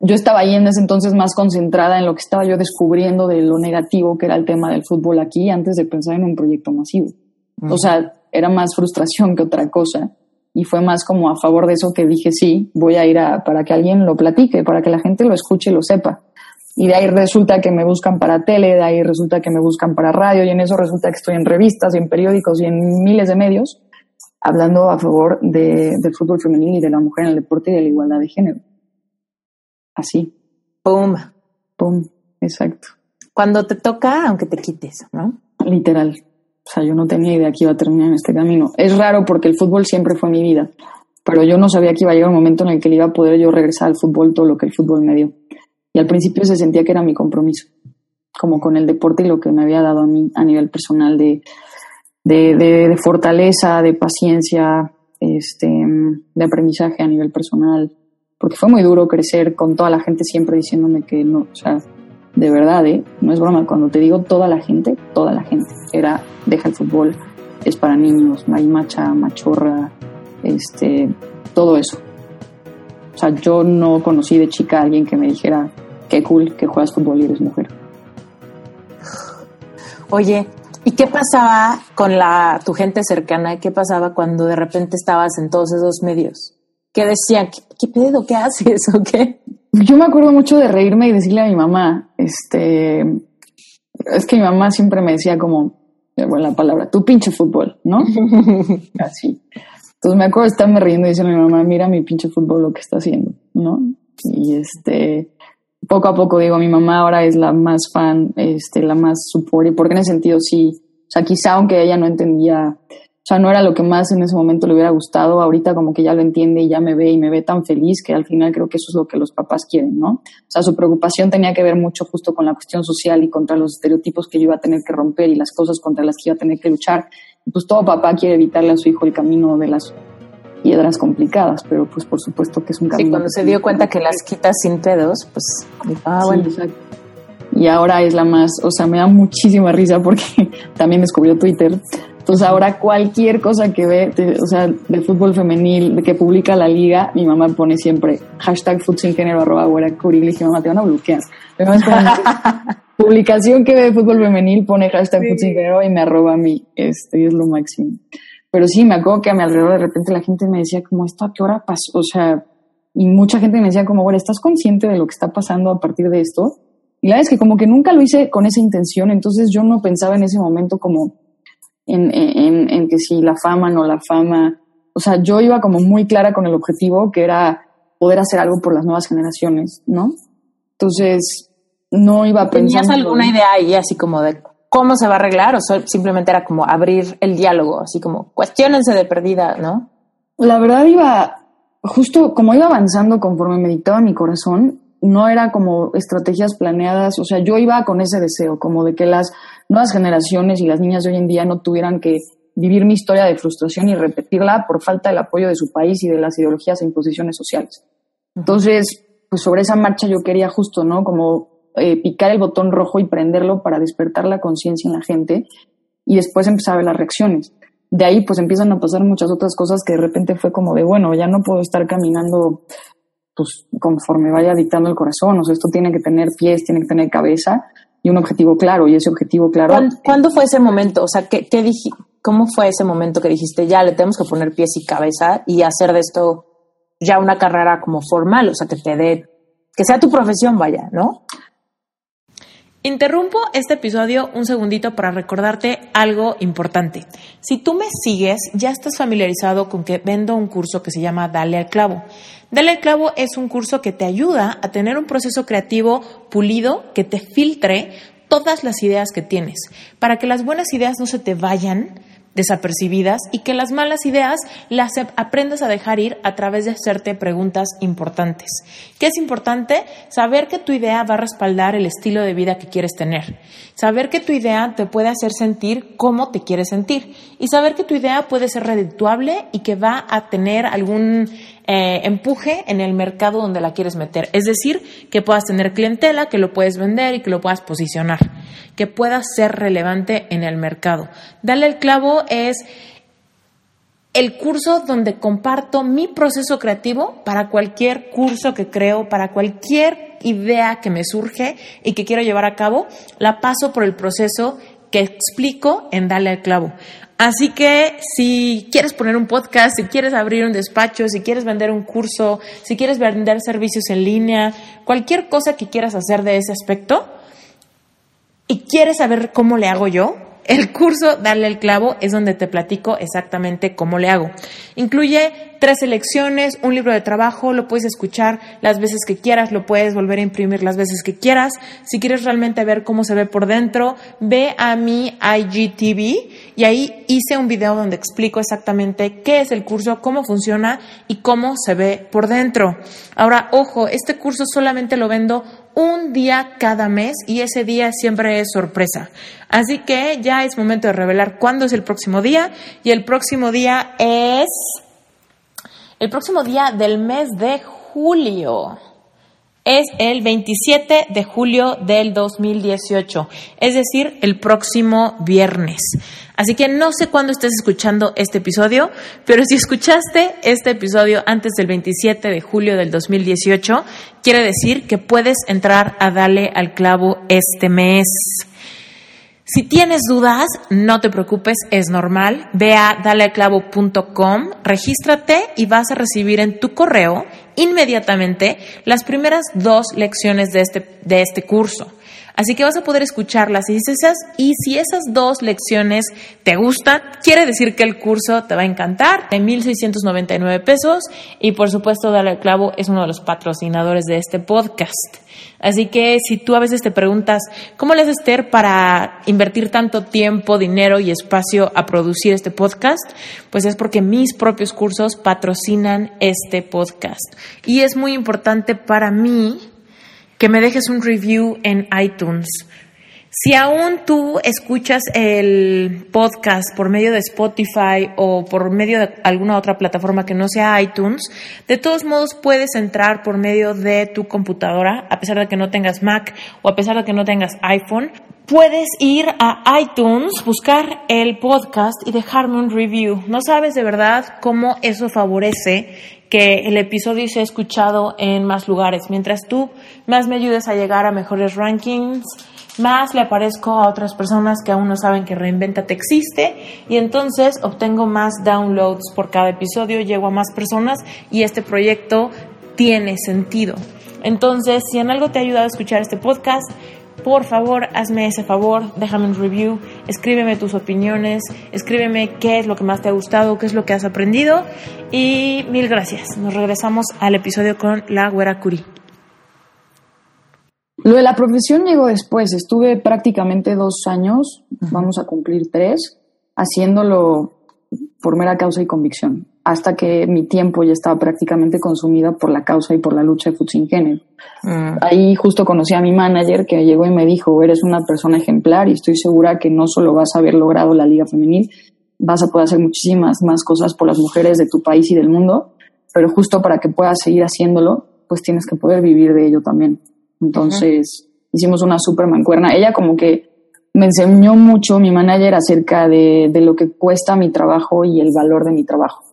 Speaker 1: yo estaba ahí en ese entonces más concentrada en lo que estaba yo descubriendo de lo negativo que era el tema del fútbol aquí antes de pensar en un proyecto masivo. O sea, era más frustración que otra cosa. Y fue más como a favor de eso que dije, sí, voy a ir a, para que alguien lo platique, para que la gente lo escuche y lo sepa. Y de ahí resulta que me buscan para tele, de ahí resulta que me buscan para radio, y en eso resulta que estoy en revistas y en periódicos y en miles de medios hablando a favor de, del fútbol femenil y de la mujer en el deporte y de la igualdad de género. Así.
Speaker 2: Pum.
Speaker 1: Pum, exacto.
Speaker 2: Cuando te toca, aunque te quites, ¿no?
Speaker 1: Literal. O sea, yo no tenía idea que iba a terminar en este camino. Es raro porque el fútbol siempre fue mi vida, pero yo no sabía que iba a llegar un momento en el que iba a poder yo regresar al fútbol todo lo que el fútbol me dio. Y al principio se sentía que era mi compromiso, como con el deporte y lo que me había dado a mí a nivel personal de, de, de fortaleza, de paciencia, este, de aprendizaje a nivel personal, porque fue muy duro crecer con toda la gente siempre diciéndome que no, o sea, de verdad, ¿eh? no es broma, cuando te digo toda la gente, toda la gente, era deja el fútbol, es para niños, macha, machorra, este, todo eso. O sea, yo no conocí de chica a alguien que me dijera, qué cool que juegas fútbol y eres mujer.
Speaker 2: Oye, ¿y qué pasaba con la, tu gente cercana? ¿Qué pasaba cuando de repente estabas en todos esos medios? Que decían, ¿qué, pedo? ¿Qué haces? ¿O qué?
Speaker 1: Yo me acuerdo mucho de reírme y decirle a mi mamá, este, es que mi mamá siempre me decía como, bueno, la palabra, tu pinche fútbol, ¿no? Así. Entonces me acuerdo de estarme riendo y decirle a mi mamá, mira mi pinche fútbol lo que está haciendo, ¿no? Y este, poco a poco digo, mi mamá ahora es la más fan, este, la más support, porque en ese sentido sí, o sea, quizá aunque ella no entendía, sea, no era lo que más en ese momento le hubiera gustado, ahorita como que ya lo entiende y ya me ve y me ve tan feliz que al final creo que eso es lo que los papás quieren, ¿no? O sea, su preocupación tenía que ver mucho justo con la cuestión social y contra los estereotipos que yo iba a tener que romper y las cosas contra las que iba a tener que luchar. Pues todo papá quiere evitarle a su hijo el camino de las piedras complicadas, pero pues por supuesto que es un camino.
Speaker 4: Sí, cuando se dio cuenta que las quitas sin pedos, pues,
Speaker 1: ah, bueno. exacto. Y ahora es la más, o sea, me da muchísima risa porque también descubrió Twitter. Entonces ahora cualquier cosa que ve, o sea, de fútbol femenil, de que publica la liga, mi mamá pone siempre hashtag género arroba güera y dije, mamá, te van a bloquear. publicación que ve de fútbol femenil pone hashtag sí. y me arroba a mí. Este es lo máximo. Pero sí, me acuerdo que a mi alrededor de repente la gente me decía como, ¿esto a qué hora pasó? O sea, y mucha gente me decía como, bueno, ¿estás consciente de lo que está pasando a partir de esto? Y la verdad es que como que nunca lo hice con esa intención, entonces yo no pensaba en ese momento como en, en, en que si la fama, no la fama. O sea, yo iba como muy clara con el objetivo que era poder hacer algo por las nuevas generaciones, ¿no? Entonces, no iba pensando...
Speaker 4: ¿Tenías alguna idea ahí así como de cómo se va a arreglar o simplemente era como abrir el diálogo, así como cuestionense de perdida, ¿no?
Speaker 1: La verdad iba, justo como iba avanzando conforme me dictaba mi corazón, no era como estrategias planeadas, o sea, yo iba con ese deseo, como de que las nuevas generaciones y las niñas de hoy en día no tuvieran que vivir mi historia de frustración y repetirla por falta del apoyo de su país y de las ideologías e imposiciones sociales. Entonces, pues sobre esa marcha yo quería justo, ¿no? Como eh, picar el botón rojo y prenderlo para despertar la conciencia en la gente y después empezar a ver las reacciones. De ahí pues empiezan a pasar muchas otras cosas que de repente fue como de, bueno, ya no puedo estar caminando pues conforme vaya dictando el corazón, o sea, esto tiene que tener pies, tiene que tener cabeza y un objetivo claro, y ese objetivo claro...
Speaker 4: ¿Cuándo, fue ese momento? O sea, ¿qué, qué dije, ¿cómo fue ese momento que dijiste, ya le tenemos que poner pies y cabeza y hacer de esto ya una carrera como formal, o sea, que te dé, que sea tu profesión, vaya, ¿no?
Speaker 2: Interrumpo este episodio un segundito para recordarte algo importante. Si tú me sigues, ya estás familiarizado con que vendo un curso que se llama Dale al clavo. Dale al clavo es un curso que te ayuda a tener un proceso creativo pulido que te filtre todas las ideas que tienes, para que las buenas ideas no se te vayan desapercibidas y que las malas ideas las aprendas a dejar ir a través de hacerte preguntas importantes. ¿Qué es importante? Saber que tu idea va a respaldar el estilo de vida que quieres tener. Saber que tu idea te puede hacer sentir cómo te quieres sentir. Y saber que tu idea puede ser redituable y que va a tener algún eh, empuje en el mercado donde la quieres meter. Es decir, que puedas tener clientela, que lo puedes vender y que lo puedas posicionar, que puedas ser relevante en el mercado. Dale el clavo es el curso donde comparto mi proceso creativo para cualquier curso que creo, para cualquier idea que me surge y que quiero llevar a cabo, la paso por el proceso que explico en Dale al clavo. Así que si quieres poner un podcast, si quieres abrir un despacho, si quieres vender un curso, si quieres vender servicios en línea, cualquier cosa que quieras hacer de ese aspecto y quieres saber cómo le hago yo, el curso Darle el clavo es donde te platico exactamente cómo le hago. Incluye tres selecciones, un libro de trabajo, lo puedes escuchar las veces que quieras, lo puedes volver a imprimir las veces que quieras. Si quieres realmente ver cómo se ve por dentro, ve a mi IGTV y ahí hice un video donde explico exactamente qué es el curso, cómo funciona y cómo se ve por dentro. Ahora, ojo, este curso solamente lo vendo un día cada mes y ese día siempre es sorpresa. Así que ya es momento de revelar cuándo es el próximo día y el próximo día es el próximo día del mes de julio. Es el 27 de julio del 2018, es decir, el próximo viernes. Así que no sé cuándo estés escuchando este episodio, pero si escuchaste este episodio antes del 27 de julio del 2018, quiere decir que puedes entrar a darle al clavo este mes. Si tienes dudas, no te preocupes, es normal. Ve a dalealclavo.com, regístrate y vas a recibir en tu correo inmediatamente las primeras dos lecciones de este, de este curso. Así que vas a poder escucharlas y si, esas, y si esas dos lecciones te gustan, quiere decir que el curso te va a encantar. En 1.699 pesos y por supuesto Dale Clavo es uno de los patrocinadores de este podcast. Así que si tú a veces te preguntas, ¿cómo le haces Esther para invertir tanto tiempo, dinero y espacio a producir este podcast? Pues es porque mis propios cursos patrocinan este podcast. Y es muy importante para mí que me dejes un review en iTunes. Si aún tú escuchas el podcast por medio de Spotify o por medio de alguna otra plataforma que no sea iTunes, de todos modos puedes entrar por medio de tu computadora, a pesar de que no tengas Mac o a pesar de que no tengas iPhone. Puedes ir a iTunes, buscar el podcast y dejarme un review. No sabes de verdad cómo eso favorece que el episodio sea escuchado en más lugares. Mientras tú más me ayudes a llegar a mejores rankings, más le aparezco a otras personas que aún no saben que Reinventate existe y entonces obtengo más downloads por cada episodio, llego a más personas y este proyecto tiene sentido. Entonces, si en algo te ha ayudado a escuchar este podcast, por favor, hazme ese favor, déjame un review, escríbeme tus opiniones, escríbeme qué es lo que más te ha gustado, qué es lo que has aprendido y mil gracias. Nos regresamos al episodio con la Güera Curi.
Speaker 1: Lo de la profesión llegó después. Estuve prácticamente dos años, vamos a cumplir tres, haciéndolo por mera causa y convicción, hasta que mi tiempo ya estaba prácticamente consumida por la causa y por la lucha de Género. Mm. Ahí justo conocí a mi manager que llegó y me dijo, eres una persona ejemplar y estoy segura que no solo vas a haber logrado la liga femenil, vas a poder hacer muchísimas más cosas por las mujeres de tu país y del mundo, pero justo para que puedas seguir haciéndolo, pues tienes que poder vivir de ello también. Entonces, hicimos una super mancuerna. Ella como que me enseñó mucho mi manager acerca de, de, lo que cuesta mi trabajo y el valor de mi trabajo.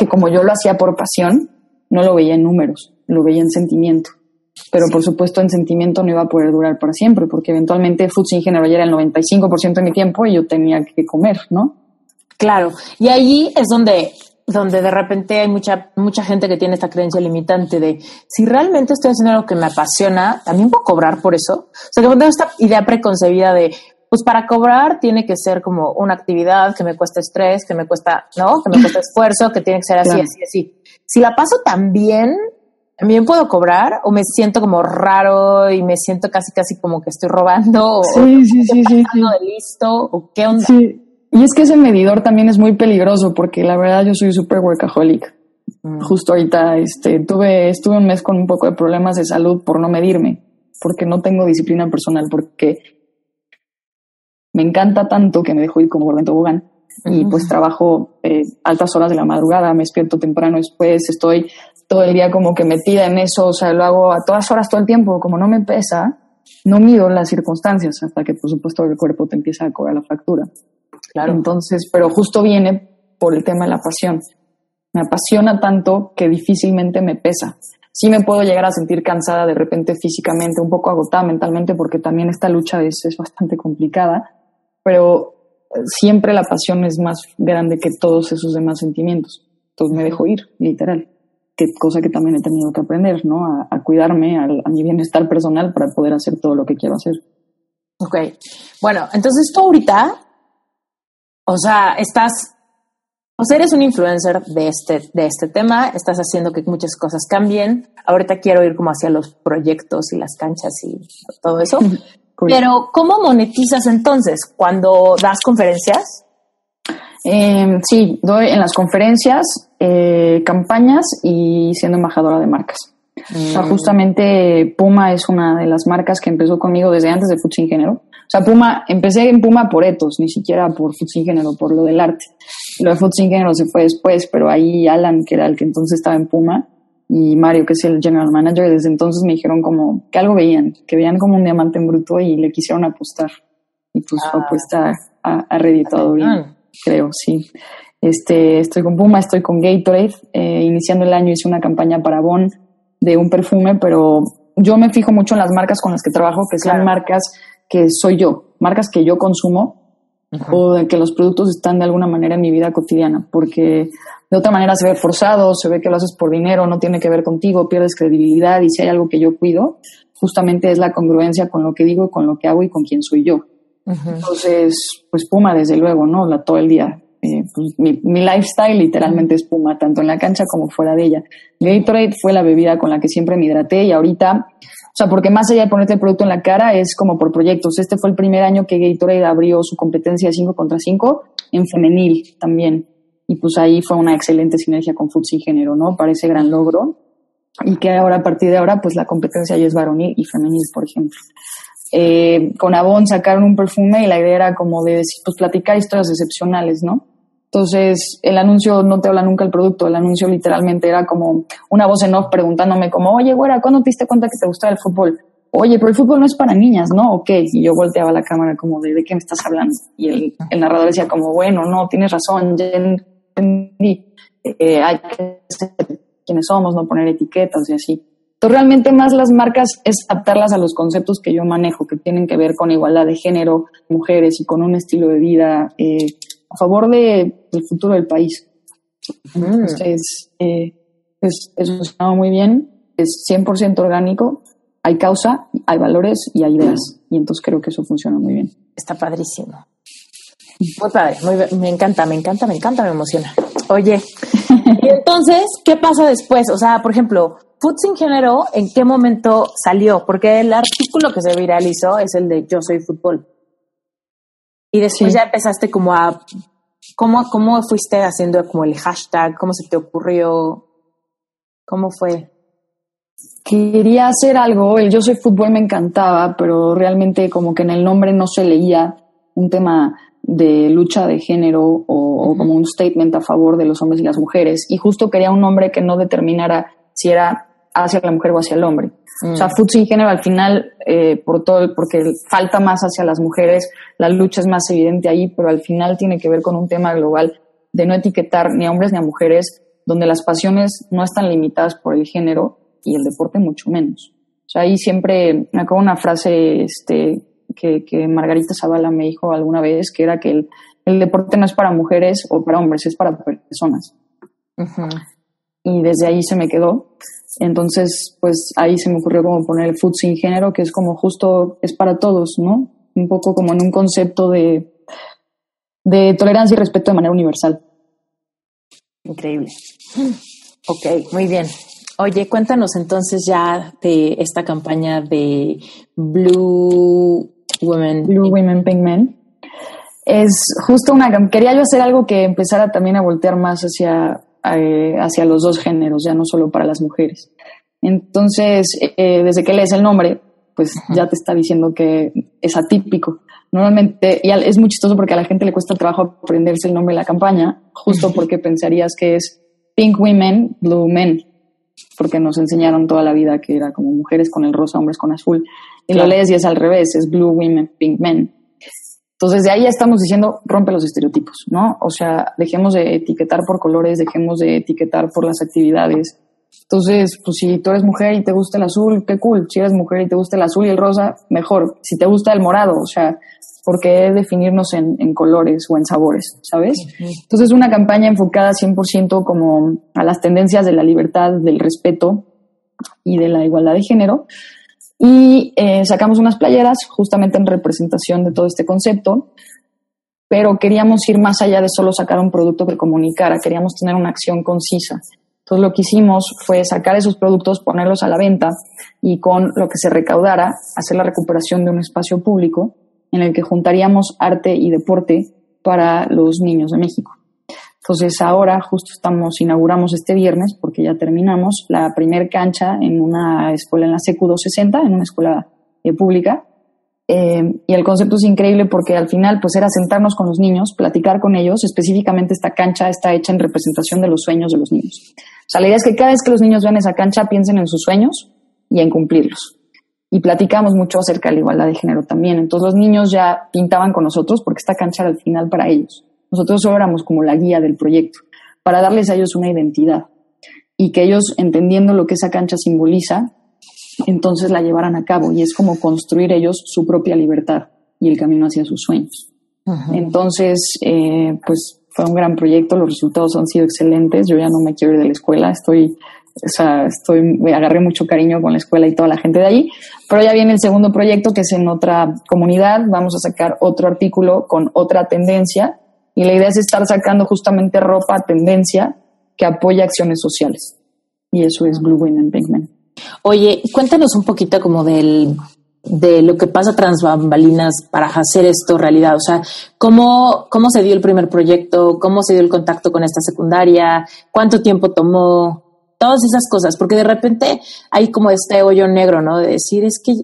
Speaker 1: Que como yo lo hacía por pasión, no lo veía en números, lo veía en sentimiento. Pero por supuesto en sentimiento no iba a poder durar para siempre, porque eventualmente Food Sin Género ya era el 95% de mi tiempo y yo tenía que comer, ¿no?
Speaker 5: Claro, y ahí es donde donde de repente hay mucha, mucha gente que tiene esta creencia limitante de si realmente estoy haciendo algo que me apasiona, ¿también puedo cobrar por eso? O sea, que tengo esta idea preconcebida de, pues para cobrar tiene que ser como una actividad que me cuesta estrés, que me cuesta, ¿no? Que me cuesta esfuerzo, que tiene que ser así, así, así. Si la paso tan bien, ¿también puedo cobrar? ¿O me siento como raro y me siento casi, casi como que estoy robando?
Speaker 1: Sí, o, sí, sí, sí,
Speaker 5: de listo? ¿O qué onda?
Speaker 1: Sí. Y es que ese medidor también es muy peligroso porque la verdad yo soy súper workaholic. Mm. Justo ahorita este, tuve, estuve un mes con un poco de problemas de salud por no medirme, porque no tengo disciplina personal, porque me encanta tanto que me dejo ir como por tobogán. Y pues trabajo eh, altas horas de la madrugada, me despierto temprano después, estoy todo el día como que metida en eso, o sea, lo hago a todas horas todo el tiempo, como no me pesa, no mido las circunstancias hasta que por supuesto el cuerpo te empieza a cobrar la factura. Claro. Entonces, pero justo viene por el tema de la pasión. Me apasiona tanto que difícilmente me pesa. Sí me puedo llegar a sentir cansada de repente físicamente, un poco agotada mentalmente, porque también esta lucha es, es bastante complicada, pero siempre la pasión es más grande que todos esos demás sentimientos. Entonces me dejo ir, literal. Que, cosa que también he tenido que aprender, ¿no? A, cuidarme, a, a mi bienestar personal para poder hacer todo lo que quiero hacer.
Speaker 5: Ok. Bueno, entonces tú ahorita o sea, estás, o sea, eres un influencer de este, de este tema, estás haciendo que muchas cosas cambien. Ahorita quiero ir como hacia los proyectos y las canchas y todo eso. Pero, ¿cómo monetizas entonces cuando das conferencias?
Speaker 1: Eh, sí, doy en las conferencias, eh, campañas y siendo embajadora de marcas. O sea, mm. justamente Puma es una de las marcas que empezó conmigo desde antes de Género. O sea, Puma, empecé en Puma por etos, ni siquiera por Food Género, por lo del arte. Lo de Food Género se fue después, pero ahí Alan, que era el que entonces estaba en Puma, y Mario, que es el general manager, desde entonces me dijeron como que algo veían, que veían como un diamante en bruto y le quisieron apostar. Y pues ah. apuesta a, a reditado bien, creo, sí. Este, estoy con Puma, estoy con Gatorade. Eh, iniciando el año hice una campaña para Bon de un perfume, pero yo me fijo mucho en las marcas con las que trabajo, que sean marcas que soy yo, marcas que yo consumo o de que los productos están de alguna manera en mi vida cotidiana, porque de otra manera se ve forzado, se ve que lo haces por dinero, no tiene que ver contigo, pierdes credibilidad y si hay algo que yo cuido, justamente es la congruencia con lo que digo, con lo que hago y con quién soy yo. Entonces, pues Puma, desde luego, ¿no? La, todo el día. Eh, pues, mi, mi, lifestyle literalmente es Puma, tanto en la cancha como fuera de ella. Gatorade fue la bebida con la que siempre me hidraté y ahorita, o sea, porque más allá de ponerte el producto en la cara, es como por proyectos. Este fue el primer año que Gatorade abrió su competencia de 5 contra 5 en femenil también. Y pues ahí fue una excelente sinergia con Sin Género, ¿no? Para ese gran logro. Y que ahora, a partir de ahora, pues la competencia ya es varonil y femenil, por ejemplo. Eh, con Avon sacaron un perfume y la idea era como de pues, platicar historias excepcionales, ¿no? Entonces, el anuncio no te habla nunca el producto, el anuncio literalmente era como una voz en off preguntándome como, oye, güera, ¿cuándo te diste cuenta que te gustaba el fútbol? Oye, pero el fútbol no es para niñas, ¿no? Ok. Y yo volteaba la cámara como de, ¿de qué me estás hablando? Y el, el narrador decía como, bueno, no, tienes razón, ya entendí. Eh, hay que ser quienes somos, no poner etiquetas y así. Entonces, realmente más las marcas es adaptarlas a los conceptos que yo manejo, que tienen que ver con igualdad de género, mujeres y con un estilo de vida eh, a favor de, del futuro del país. Entonces, eh, pues, eso está muy bien, es 100% orgánico, hay causa, hay valores y hay ideas. Y entonces creo que eso funciona muy bien.
Speaker 2: Está padrísimo. Muy padre, muy, me encanta, me encanta, me encanta, me emociona. Oye, y entonces, ¿qué pasa después? O sea, por ejemplo, Food Sin Género, ¿en qué momento salió? Porque el artículo que se viralizó es el de Yo Soy Fútbol. Y después ya empezaste como a... ¿cómo, ¿Cómo fuiste haciendo como el hashtag? ¿Cómo se te ocurrió? ¿Cómo fue?
Speaker 1: Quería hacer algo, el Yo Soy Fútbol me encantaba, pero realmente como que en el nombre no se leía un tema de lucha de género o, o, como un statement a favor de los hombres y las mujeres. Y justo quería un nombre que no determinara si era hacia la mujer o hacia el hombre. O sea, mm. Food sin género al final, eh, por todo, porque falta más hacia las mujeres, la lucha es más evidente ahí, pero al final tiene que ver con un tema global de no etiquetar ni a hombres ni a mujeres, donde las pasiones no están limitadas por el género y el deporte mucho menos. O sea, ahí siempre me acuerdo una frase este, que, que Margarita Zavala me dijo alguna vez, que era que el, el, deporte no es para mujeres o para hombres, es para personas. Y desde ahí se me quedó. Entonces, pues ahí se me ocurrió como poner el food sin género, que es como justo, es para todos, ¿no? Un poco como en un concepto de, de tolerancia y respeto de manera universal.
Speaker 2: Increíble. Ok, muy bien. Oye, cuéntanos entonces ya de esta campaña de Blue Women.
Speaker 1: Blue Women Pink Men. Es justo una... Quería yo hacer algo que empezara también a voltear más hacia eh, hacia los dos géneros, ya no solo para las mujeres. Entonces, eh, desde que lees el nombre, pues ya te está diciendo que es atípico. Normalmente, y es muy chistoso porque a la gente le cuesta trabajo aprenderse el nombre de la campaña, justo porque pensarías que es Pink Women, Blue Men, porque nos enseñaron toda la vida que era como mujeres con el rosa, hombres con azul. Y lo lees y es al revés, es Blue Women, Pink Men. Entonces, de ahí ya estamos diciendo, rompe los estereotipos, ¿no? O sea, dejemos de etiquetar por colores, dejemos de etiquetar por las actividades. Entonces, pues si tú eres mujer y te gusta el azul, qué cool. Si eres mujer y te gusta el azul y el rosa, mejor. Si te gusta el morado, o sea, ¿por qué definirnos en, en colores o en sabores, sabes? Entonces, es una campaña enfocada 100% como a las tendencias de la libertad, del respeto y de la igualdad de género y eh, sacamos unas playeras justamente en representación de todo este concepto, pero queríamos ir más allá de solo sacar un producto que comunicara, queríamos tener una acción concisa. Entonces lo que hicimos fue sacar esos productos, ponerlos a la venta y con lo que se recaudara, hacer la recuperación de un espacio público en el que juntaríamos arte y deporte para los niños de México. Entonces ahora justo estamos, inauguramos este viernes, porque ya terminamos, la primer cancha en una escuela en la CQ 260, en una escuela eh, pública. Eh, y el concepto es increíble porque al final pues era sentarnos con los niños, platicar con ellos. Específicamente esta cancha está hecha en representación de los sueños de los niños. O sea, la idea es que cada vez que los niños vean esa cancha piensen en sus sueños y en cumplirlos. Y platicamos mucho acerca de la igualdad de género también. Entonces los niños ya pintaban con nosotros porque esta cancha era al final para ellos. Nosotros solo éramos como la guía del proyecto, para darles a ellos una identidad y que ellos, entendiendo lo que esa cancha simboliza, entonces la llevaran a cabo. Y es como construir ellos su propia libertad y el camino hacia sus sueños. Entonces, eh, pues fue un gran proyecto, los resultados han sido excelentes, yo ya no me quiero ir de la escuela, estoy o sea, estoy, me agarré mucho cariño con la escuela y toda la gente de ahí, pero ya viene el segundo proyecto que es en otra comunidad, vamos a sacar otro artículo con otra tendencia y la idea es estar sacando justamente ropa tendencia que apoya acciones sociales y eso es Blue Win and Pink
Speaker 2: Oye, cuéntanos un poquito como del, de lo que pasa tras bambalinas para hacer esto realidad. O sea, ¿cómo, ¿cómo se dio el primer proyecto? ¿Cómo se dio el contacto con esta secundaria? ¿Cuánto tiempo tomó? todas esas cosas, porque de repente hay como este hoyo negro, ¿no? De decir, es que,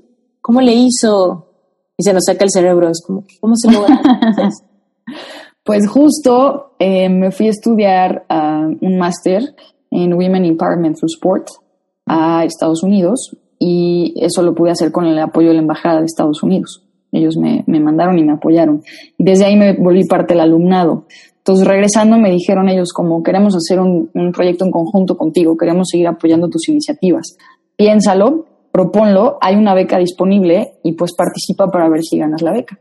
Speaker 2: ¿cómo le hizo? Y se nos saca el cerebro, es como, ¿cómo se logra?
Speaker 1: Pues justo eh, me fui a estudiar un máster en Women Empowerment Through Sport a Estados Unidos y eso lo pude hacer con el apoyo de la Embajada de Estados Unidos. Ellos me, me mandaron y me apoyaron. Y desde ahí me volví parte del alumnado. Entonces, regresando, me dijeron ellos como queremos hacer un, proyecto en conjunto contigo, queremos seguir apoyando tus iniciativas. Piénsalo, propónlo, hay una beca disponible y pues participa para ver si ganas la beca.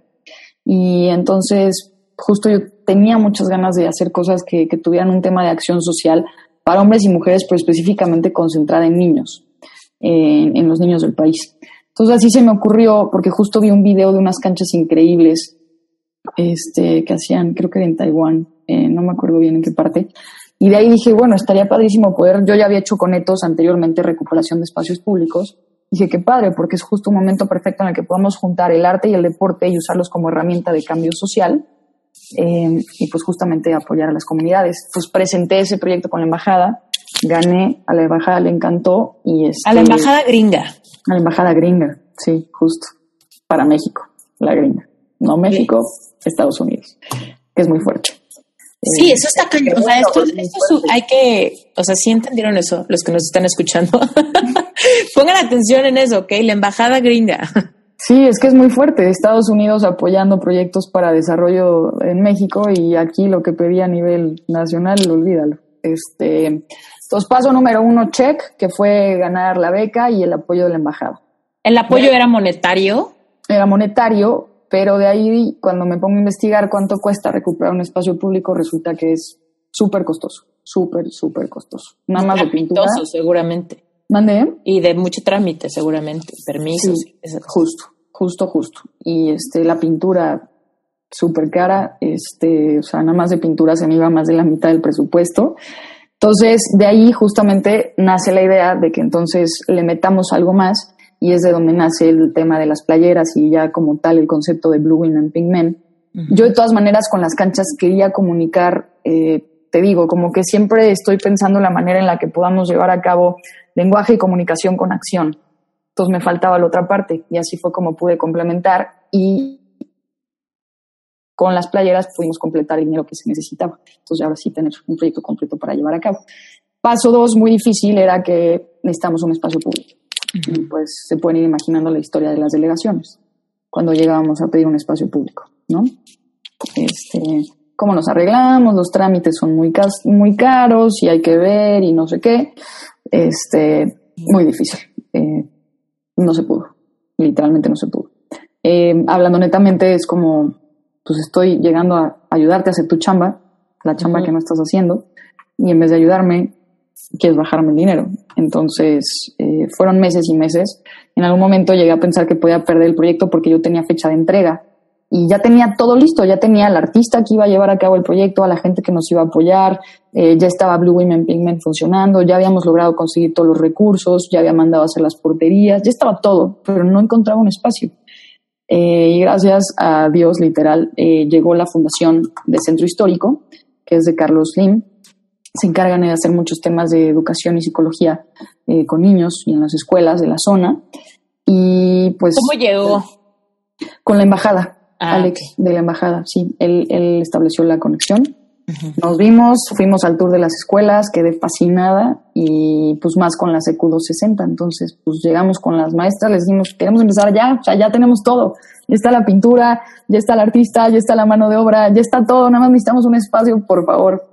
Speaker 1: Y entonces, justo yo tenía muchas ganas de hacer cosas que, tuvieran un tema de acción social para hombres y mujeres, pero específicamente concentrada en niños, en, los niños del país. Entonces así se me ocurrió, porque justo vi un video de unas canchas increíbles este, que hacían, creo que en Taiwán, eh, no me acuerdo bien en qué parte. Y de ahí dije, bueno, estaría padrísimo poder, yo ya había hecho con Etos anteriormente recuperación de espacios públicos. Dije, qué padre, porque es justo un momento perfecto en el que podamos juntar el arte y el deporte y usarlos como herramienta de cambio social eh, y pues justamente apoyar a las comunidades. Pues presenté ese proyecto con la embajada, gané, a la embajada le encantó y
Speaker 2: es... a la embajada gringa.
Speaker 1: A la embajada gringa, sí, justo, para México, la gringa. No México, Estados Unidos, que es muy fuerte.
Speaker 2: Sí, eso está cañón. O sea, esto, esto hay que, o sea, sí entendieron eso, los que nos están escuchando. Pongan atención en eso, ¿ok? La embajada gringa.
Speaker 1: Sí, es que es muy fuerte. Estados Unidos apoyando proyectos para desarrollo en México y aquí lo que pedía a nivel nacional, olvídalo. Este, entonces, paso número uno, check, que fue ganar la beca y el apoyo de la embajada.
Speaker 2: ¿El apoyo era monetario?
Speaker 1: Era monetario, pero de ahí, cuando me pongo a investigar cuánto cuesta recuperar un espacio público, resulta que es súper costoso, súper, súper costoso.
Speaker 2: Nada más de pintura. seguramente.
Speaker 1: ¿Mande?
Speaker 2: Y de mucho trámite, seguramente, permisos.
Speaker 1: justo, justo, justo. Y este, la pintura súper cara, este, o sea, nada más de pintura se me iba más de la mitad del presupuesto. Entonces, de ahí justamente nace la idea de que entonces le metamos algo más y es de donde nace el tema de las playeras y ya como tal el concepto de Blue Women, Pink Men. Yo de todas maneras con las canchas quería comunicar, eh, te digo, como que siempre estoy pensando la manera en la que podamos llevar a cabo lenguaje y comunicación con acción. Entonces me faltaba la otra parte y así fue como pude complementar y con las playeras pudimos completar el dinero que se necesitaba. Entonces ahora sí tener un proyecto completo para llevar a cabo. Paso dos, muy difícil, era que necesitamos un espacio público y pues se pueden ir imaginando la historia de las delegaciones cuando llegábamos a pedir un espacio público, ¿no? Este, cómo nos arreglamos, los trámites son muy, muy caros y hay que ver y no sé qué. Este, muy difícil. Eh, no se pudo, literalmente no se pudo. Eh, hablando netamente es como, pues estoy llegando a ayudarte a hacer tu chamba, la chamba que no estás haciendo, y en vez de ayudarme, quieres bajarme el dinero. Entonces, eh, fueron meses y meses. En algún momento llegué a pensar que podía perder el proyecto porque yo tenía fecha de entrega y ya tenía todo listo, ya tenía al artista que iba a llevar a cabo el proyecto, a la gente que nos iba a apoyar, eh, ya estaba Blue Women Pigment funcionando, ya habíamos logrado conseguir todos los recursos, ya había mandado a hacer las porterías, ya estaba todo, pero no encontraba un espacio. Eh, y gracias a Dios, literal, llegó la fundación de Centro Histórico, que es de Carlos Lim, se encargan de hacer muchos temas de educación y psicología eh, con niños y en las escuelas de la zona. Y pues...
Speaker 2: ¿Cómo llegó?
Speaker 1: Con la embajada, ah, Alex, de la embajada, sí. Él, él estableció la conexión. Nos vimos, fuimos al tour de las escuelas, quedé fascinada y pues más con la CQ 260. Entonces, pues llegamos con las maestras, les dijimos, queremos empezar ya, o sea, ya tenemos todo. Ya está la pintura, ya está el artista, ya está la mano de obra, ya está todo, nada más necesitamos un espacio, por favor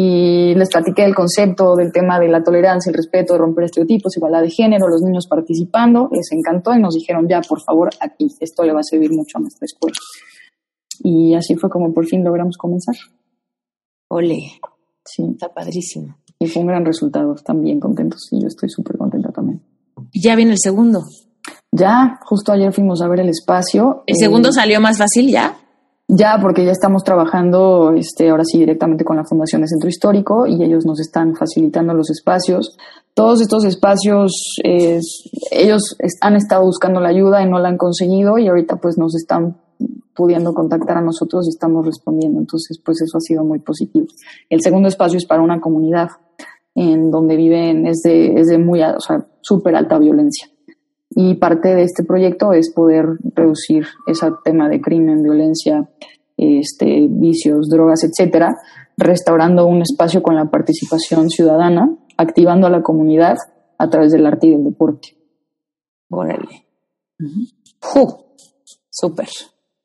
Speaker 1: y les platiqué el concepto del tema de la tolerancia, el respeto, de romper estereotipos, igualdad de género, los niños participando, les encantó y nos dijeron, ya, por favor, aquí, esto le va a servir mucho a nuestra escuela. Y así fue como por fin logramos comenzar.
Speaker 2: Ole.
Speaker 1: Sí.
Speaker 2: Está padrísimo.
Speaker 1: Y fue un gran resultado, están bien contentos y yo estoy súper contenta también.
Speaker 2: Ya viene el segundo.
Speaker 1: Ya, justo ayer fuimos a ver el espacio.
Speaker 2: ¿El
Speaker 1: Eh,
Speaker 2: segundo salió más fácil ya?
Speaker 1: Ya, porque ya estamos trabajando, este, ahora sí, directamente con la Fundación de Centro Histórico y ellos nos están facilitando los espacios. Todos estos espacios, eh, ellos han estado buscando la ayuda y no la han conseguido y ahorita pues nos están pudiendo contactar a nosotros y estamos respondiendo. Entonces, pues eso ha sido muy positivo. El segundo espacio es para una comunidad en donde viven, es de, es de muy, o sea, súper alta violencia. Y parte de este proyecto es poder reducir ese tema de crimen, violencia, este, vicios, drogas, etcétera, restaurando un espacio con la participación ciudadana, activando a la comunidad a través del arte y del deporte.
Speaker 2: Órale. Ju. Súper.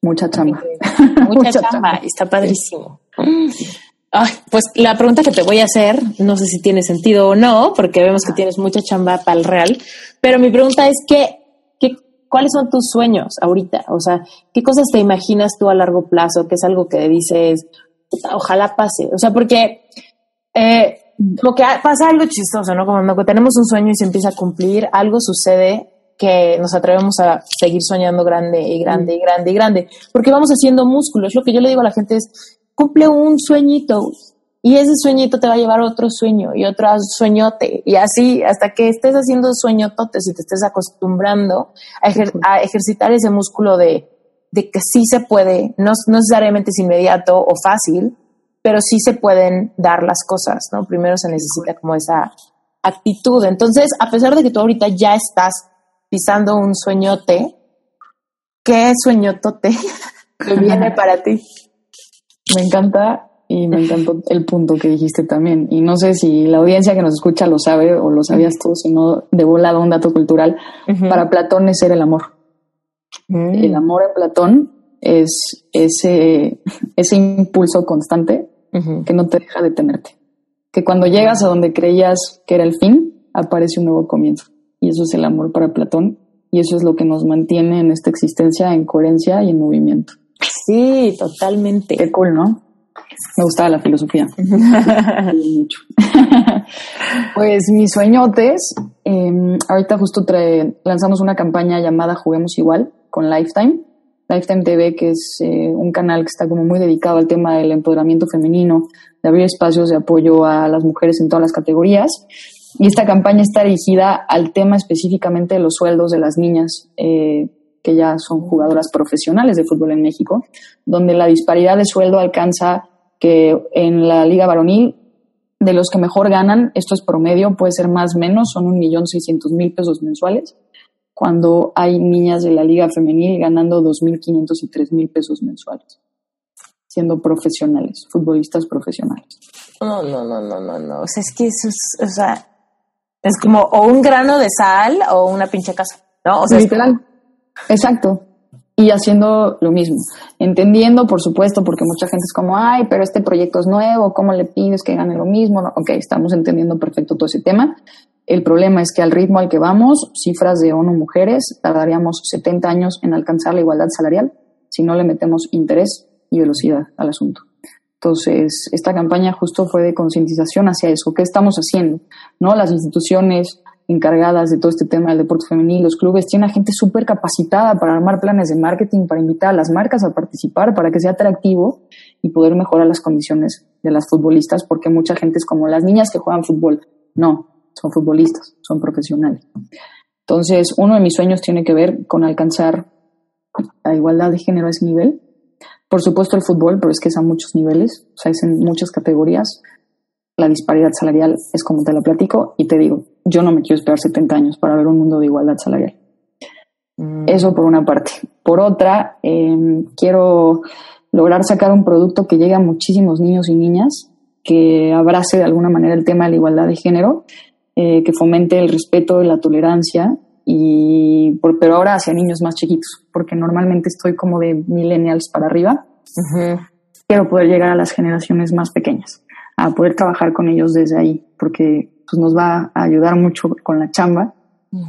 Speaker 1: Mucha chamba.
Speaker 2: Mucha,
Speaker 1: Mucha
Speaker 2: chamba.
Speaker 1: chamba.
Speaker 2: Está padrísimo. Ay, pues la pregunta que te voy a hacer, no sé si tiene sentido o no, porque vemos que tienes mucha chamba para el real, pero mi pregunta es que, que, ¿cuáles son tus sueños ahorita? O sea, ¿qué cosas te imaginas tú a largo plazo? ¿Qué es algo que dices, "Puta, ojalá pase? O sea, porque eh, lo que pasa algo chistoso, ¿no? Como cuando tenemos un sueño y se empieza a cumplir, algo sucede que nos atrevemos a seguir soñando grande y grande y grande y grande, porque vamos haciendo músculos. Lo que yo le digo a la gente es, cumple un sueñito y ese sueñito te va a llevar a otro sueño y otro sueñote y así hasta que estés haciendo sueñototes y te estés acostumbrando a, ejer- a ejercitar ese músculo de, de que sí se puede, no, no necesariamente es inmediato o fácil, pero sí se pueden dar las cosas, ¿no? Primero se necesita como esa actitud. Entonces, a pesar de que tú ahorita ya estás pisando un sueñote, ¿qué sueñotote que viene para ti?
Speaker 1: Me encanta y me encantó el punto que dijiste también. Y no sé si la audiencia que nos escucha lo sabe o lo sabías tú, sino de volado un dato cultural. Para Platón es ser el amor.
Speaker 2: Mm.
Speaker 1: El amor en Platón es ese, ese impulso constante que no te deja detenerte. Que cuando llegas a donde creías que era el fin, aparece un nuevo comienzo. Y eso es el amor para Platón. Y eso es lo que nos mantiene en esta existencia en coherencia y en movimiento.
Speaker 2: Sí, totalmente.
Speaker 1: Qué cool, ¿no? Me gustaba la filosofía. mucho. pues mis sueñotes, eh, ahorita justo trae- lanzamos una campaña llamada Juguemos Igual con Lifetime. Lifetime TV, que es eh, un canal que está como muy dedicado al tema del empoderamiento femenino, de abrir espacios de apoyo a las mujeres en todas las categorías. Y esta campaña está dirigida al tema específicamente de los sueldos de las niñas eh, que ya son jugadoras profesionales de fútbol en México, donde la disparidad de sueldo alcanza que en la liga varonil, de los que mejor ganan, esto es promedio, puede ser más o menos, son un millón seiscientos mil pesos mensuales, cuando hay niñas de la liga femenil ganando dos mil quinientos y tres mil pesos mensuales, siendo profesionales, futbolistas profesionales.
Speaker 2: No, no, no, no, no, no. O sea, es que eso es, o sea, es como o un grano de sal o una pinche casa, ¿no? O sea, es.
Speaker 1: Exacto. Y haciendo lo mismo. Entendiendo, por supuesto, porque mucha gente es como, ay, pero este proyecto es nuevo, ¿cómo le pides que gane lo mismo? No, ok, estamos entendiendo perfecto todo ese tema. El problema es que al ritmo al que vamos, cifras de ONU Mujeres, tardaríamos 70 años en alcanzar la igualdad salarial si no le metemos interés y velocidad al asunto. Entonces, esta campaña justo fue de concientización hacia eso. ¿Qué estamos haciendo? ¿No? Las instituciones encargadas de todo este tema del deporte femenil, los clubes, tienen a gente súper capacitada para armar planes de marketing, para invitar a las marcas a participar, para que sea atractivo y poder mejorar las condiciones de las futbolistas, porque mucha gente es como las niñas que juegan fútbol. No, son futbolistas, son profesionales. Entonces, uno de mis sueños tiene que ver con alcanzar la igualdad de género a ese nivel. Por supuesto el fútbol, pero es que es a muchos niveles, o sea, es en muchas categorías. La disparidad salarial es como te la platico y te digo, yo no me quiero esperar 70 años para ver un mundo de igualdad salarial.
Speaker 2: Mm.
Speaker 1: Eso por una parte. Por otra, eh, quiero lograr sacar un producto que llegue a muchísimos niños y niñas, que abrace de alguna manera el tema de la igualdad de género, eh, que fomente el respeto y la tolerancia, y por, pero ahora hacia niños más chiquitos, porque normalmente estoy como de millennials para arriba. Quiero poder llegar a las generaciones más pequeñas, a poder trabajar con ellos desde ahí, porque pues, nos va a ayudar mucho con la chamba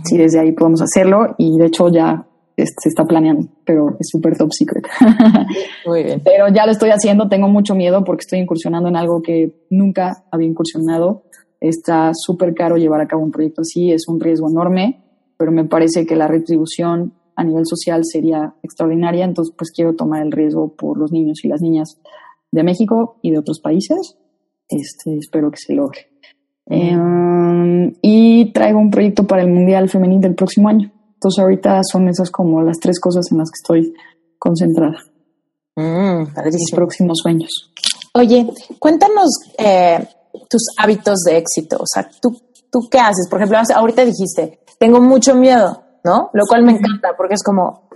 Speaker 1: si desde ahí podemos hacerlo y de hecho ya se está planeando, pero es súper top secret.
Speaker 2: Muy bien.
Speaker 1: Pero ya lo estoy haciendo, tengo mucho miedo porque estoy incursionando en algo que nunca había incursionado. Está súper caro llevar a cabo un proyecto así, es un riesgo enorme, pero me parece que la retribución a nivel social sería extraordinaria, entonces pues quiero tomar el riesgo por los niños y las niñas de México y de otros países. Este, espero que se logre. Eh, y traigo un proyecto para el Mundial Femenil del próximo año. Entonces ahorita son esas como las tres cosas en las que estoy concentrada.
Speaker 2: Mm,
Speaker 1: Mis próximos sueños.
Speaker 2: Oye, cuéntanos eh, tus hábitos de éxito. O sea, ¿tú, ¿tú qué haces? Por ejemplo, ahorita dijiste, tengo mucho miedo, ¿no? Lo cual me encanta porque es como,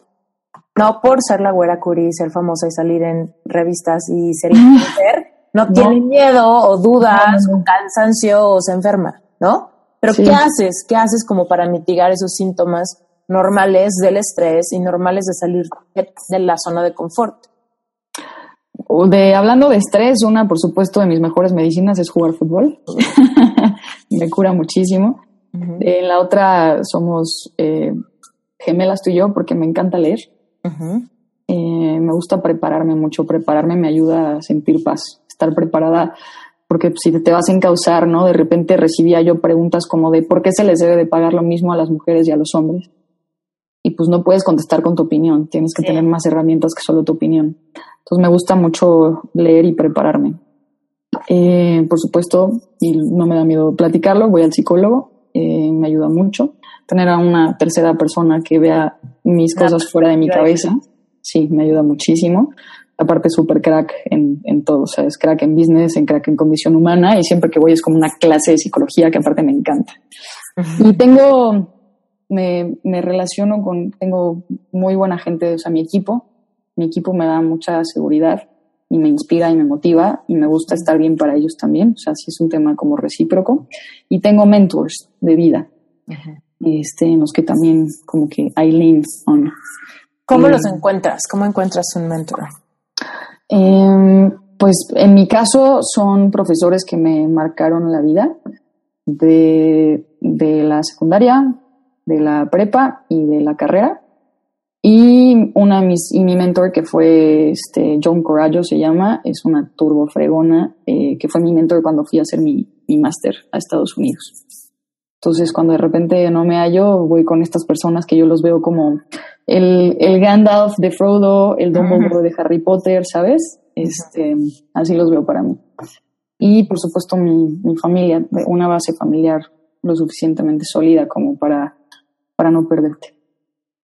Speaker 2: no por ser la güera Curie, ser famosa y salir en revistas y ser influencer, no, no, tiene miedo o dudas no, o cansancio o se enferma, ¿no? Pero sí. ¿qué haces? ¿Qué haces como para mitigar esos síntomas normales del estrés y normales de salir de la zona de confort?
Speaker 1: De, hablando de estrés, una, por supuesto, de mis mejores medicinas es jugar fútbol. me cura muchísimo. Uh -huh. eh, la otra somos eh, gemelas tú y yo porque me encanta leer. Uh -huh. eh, me gusta prepararme mucho. Prepararme me ayuda a sentir paz. Estar preparada porque si te vas a encauzar, ¿no? De repente recibía yo preguntas como de por qué se les debe de pagar lo mismo a las mujeres y a los hombres. Y pues no puedes contestar con tu opinión, tienes que sí. tener más herramientas que solo tu opinión. Entonces me gusta mucho leer y prepararme. Eh, por supuesto, y no me da miedo platicarlo, voy al psicólogo, eh, me ayuda mucho. Tener a una tercera persona que vea mis cosas fuera de mi cabeza, sí, me ayuda muchísimo. Aparte, súper crack en, en todo, o sea, es crack en business, en crack en condición humana, y siempre que voy es como una clase de psicología que aparte me encanta. Uh -huh. Y tengo, me, me relaciono con, tengo muy buena gente, o sea, mi equipo, mi equipo me da mucha seguridad y me inspira y me motiva y me gusta estar bien para ellos también. O sea, sí es un tema como recíproco. Y tengo mentors de vida, uh -huh. este, en los que también como que hay links on.
Speaker 2: ¿Cómo eh, los encuentras? ¿Cómo encuentras un mentor?
Speaker 1: Eh, pues en mi caso son profesores que me marcaron la vida de, de la secundaria, de la prepa y de la carrera. Y una mis, y mi mentor que fue este John Corallo se llama, es una turbo fregona, eh, que fue mi mentor cuando fui a hacer mi, mi máster a Estados Unidos. Entonces, cuando de repente no me hallo, voy con estas personas que yo los veo como el, el Gandalf de Frodo, el Dumbledore de Harry Potter, ¿sabes? Este, así los veo para mí. Y, por supuesto, mi, mi familia, una base familiar lo suficientemente sólida como para, para no perderte.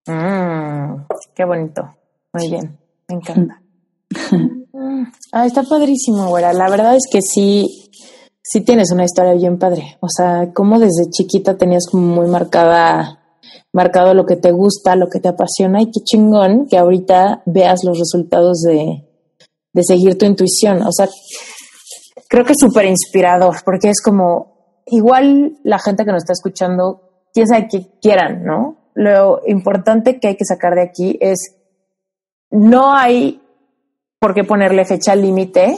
Speaker 2: Mm, qué bonito. Muy bien. Me encanta. ah, está padrísimo, güera. La verdad es que sí, sí tienes una historia bien padre. O sea, como desde chiquita tenías como muy marcada, marcado lo que te gusta, lo que te apasiona y qué chingón que ahorita veas los resultados de, de seguir tu intuición. O sea, creo que es súper inspirador porque es como, igual la gente que nos está escuchando, quién sabe qué quieran, ¿no? lo importante que hay que sacar de aquí es no hay por qué ponerle fecha límite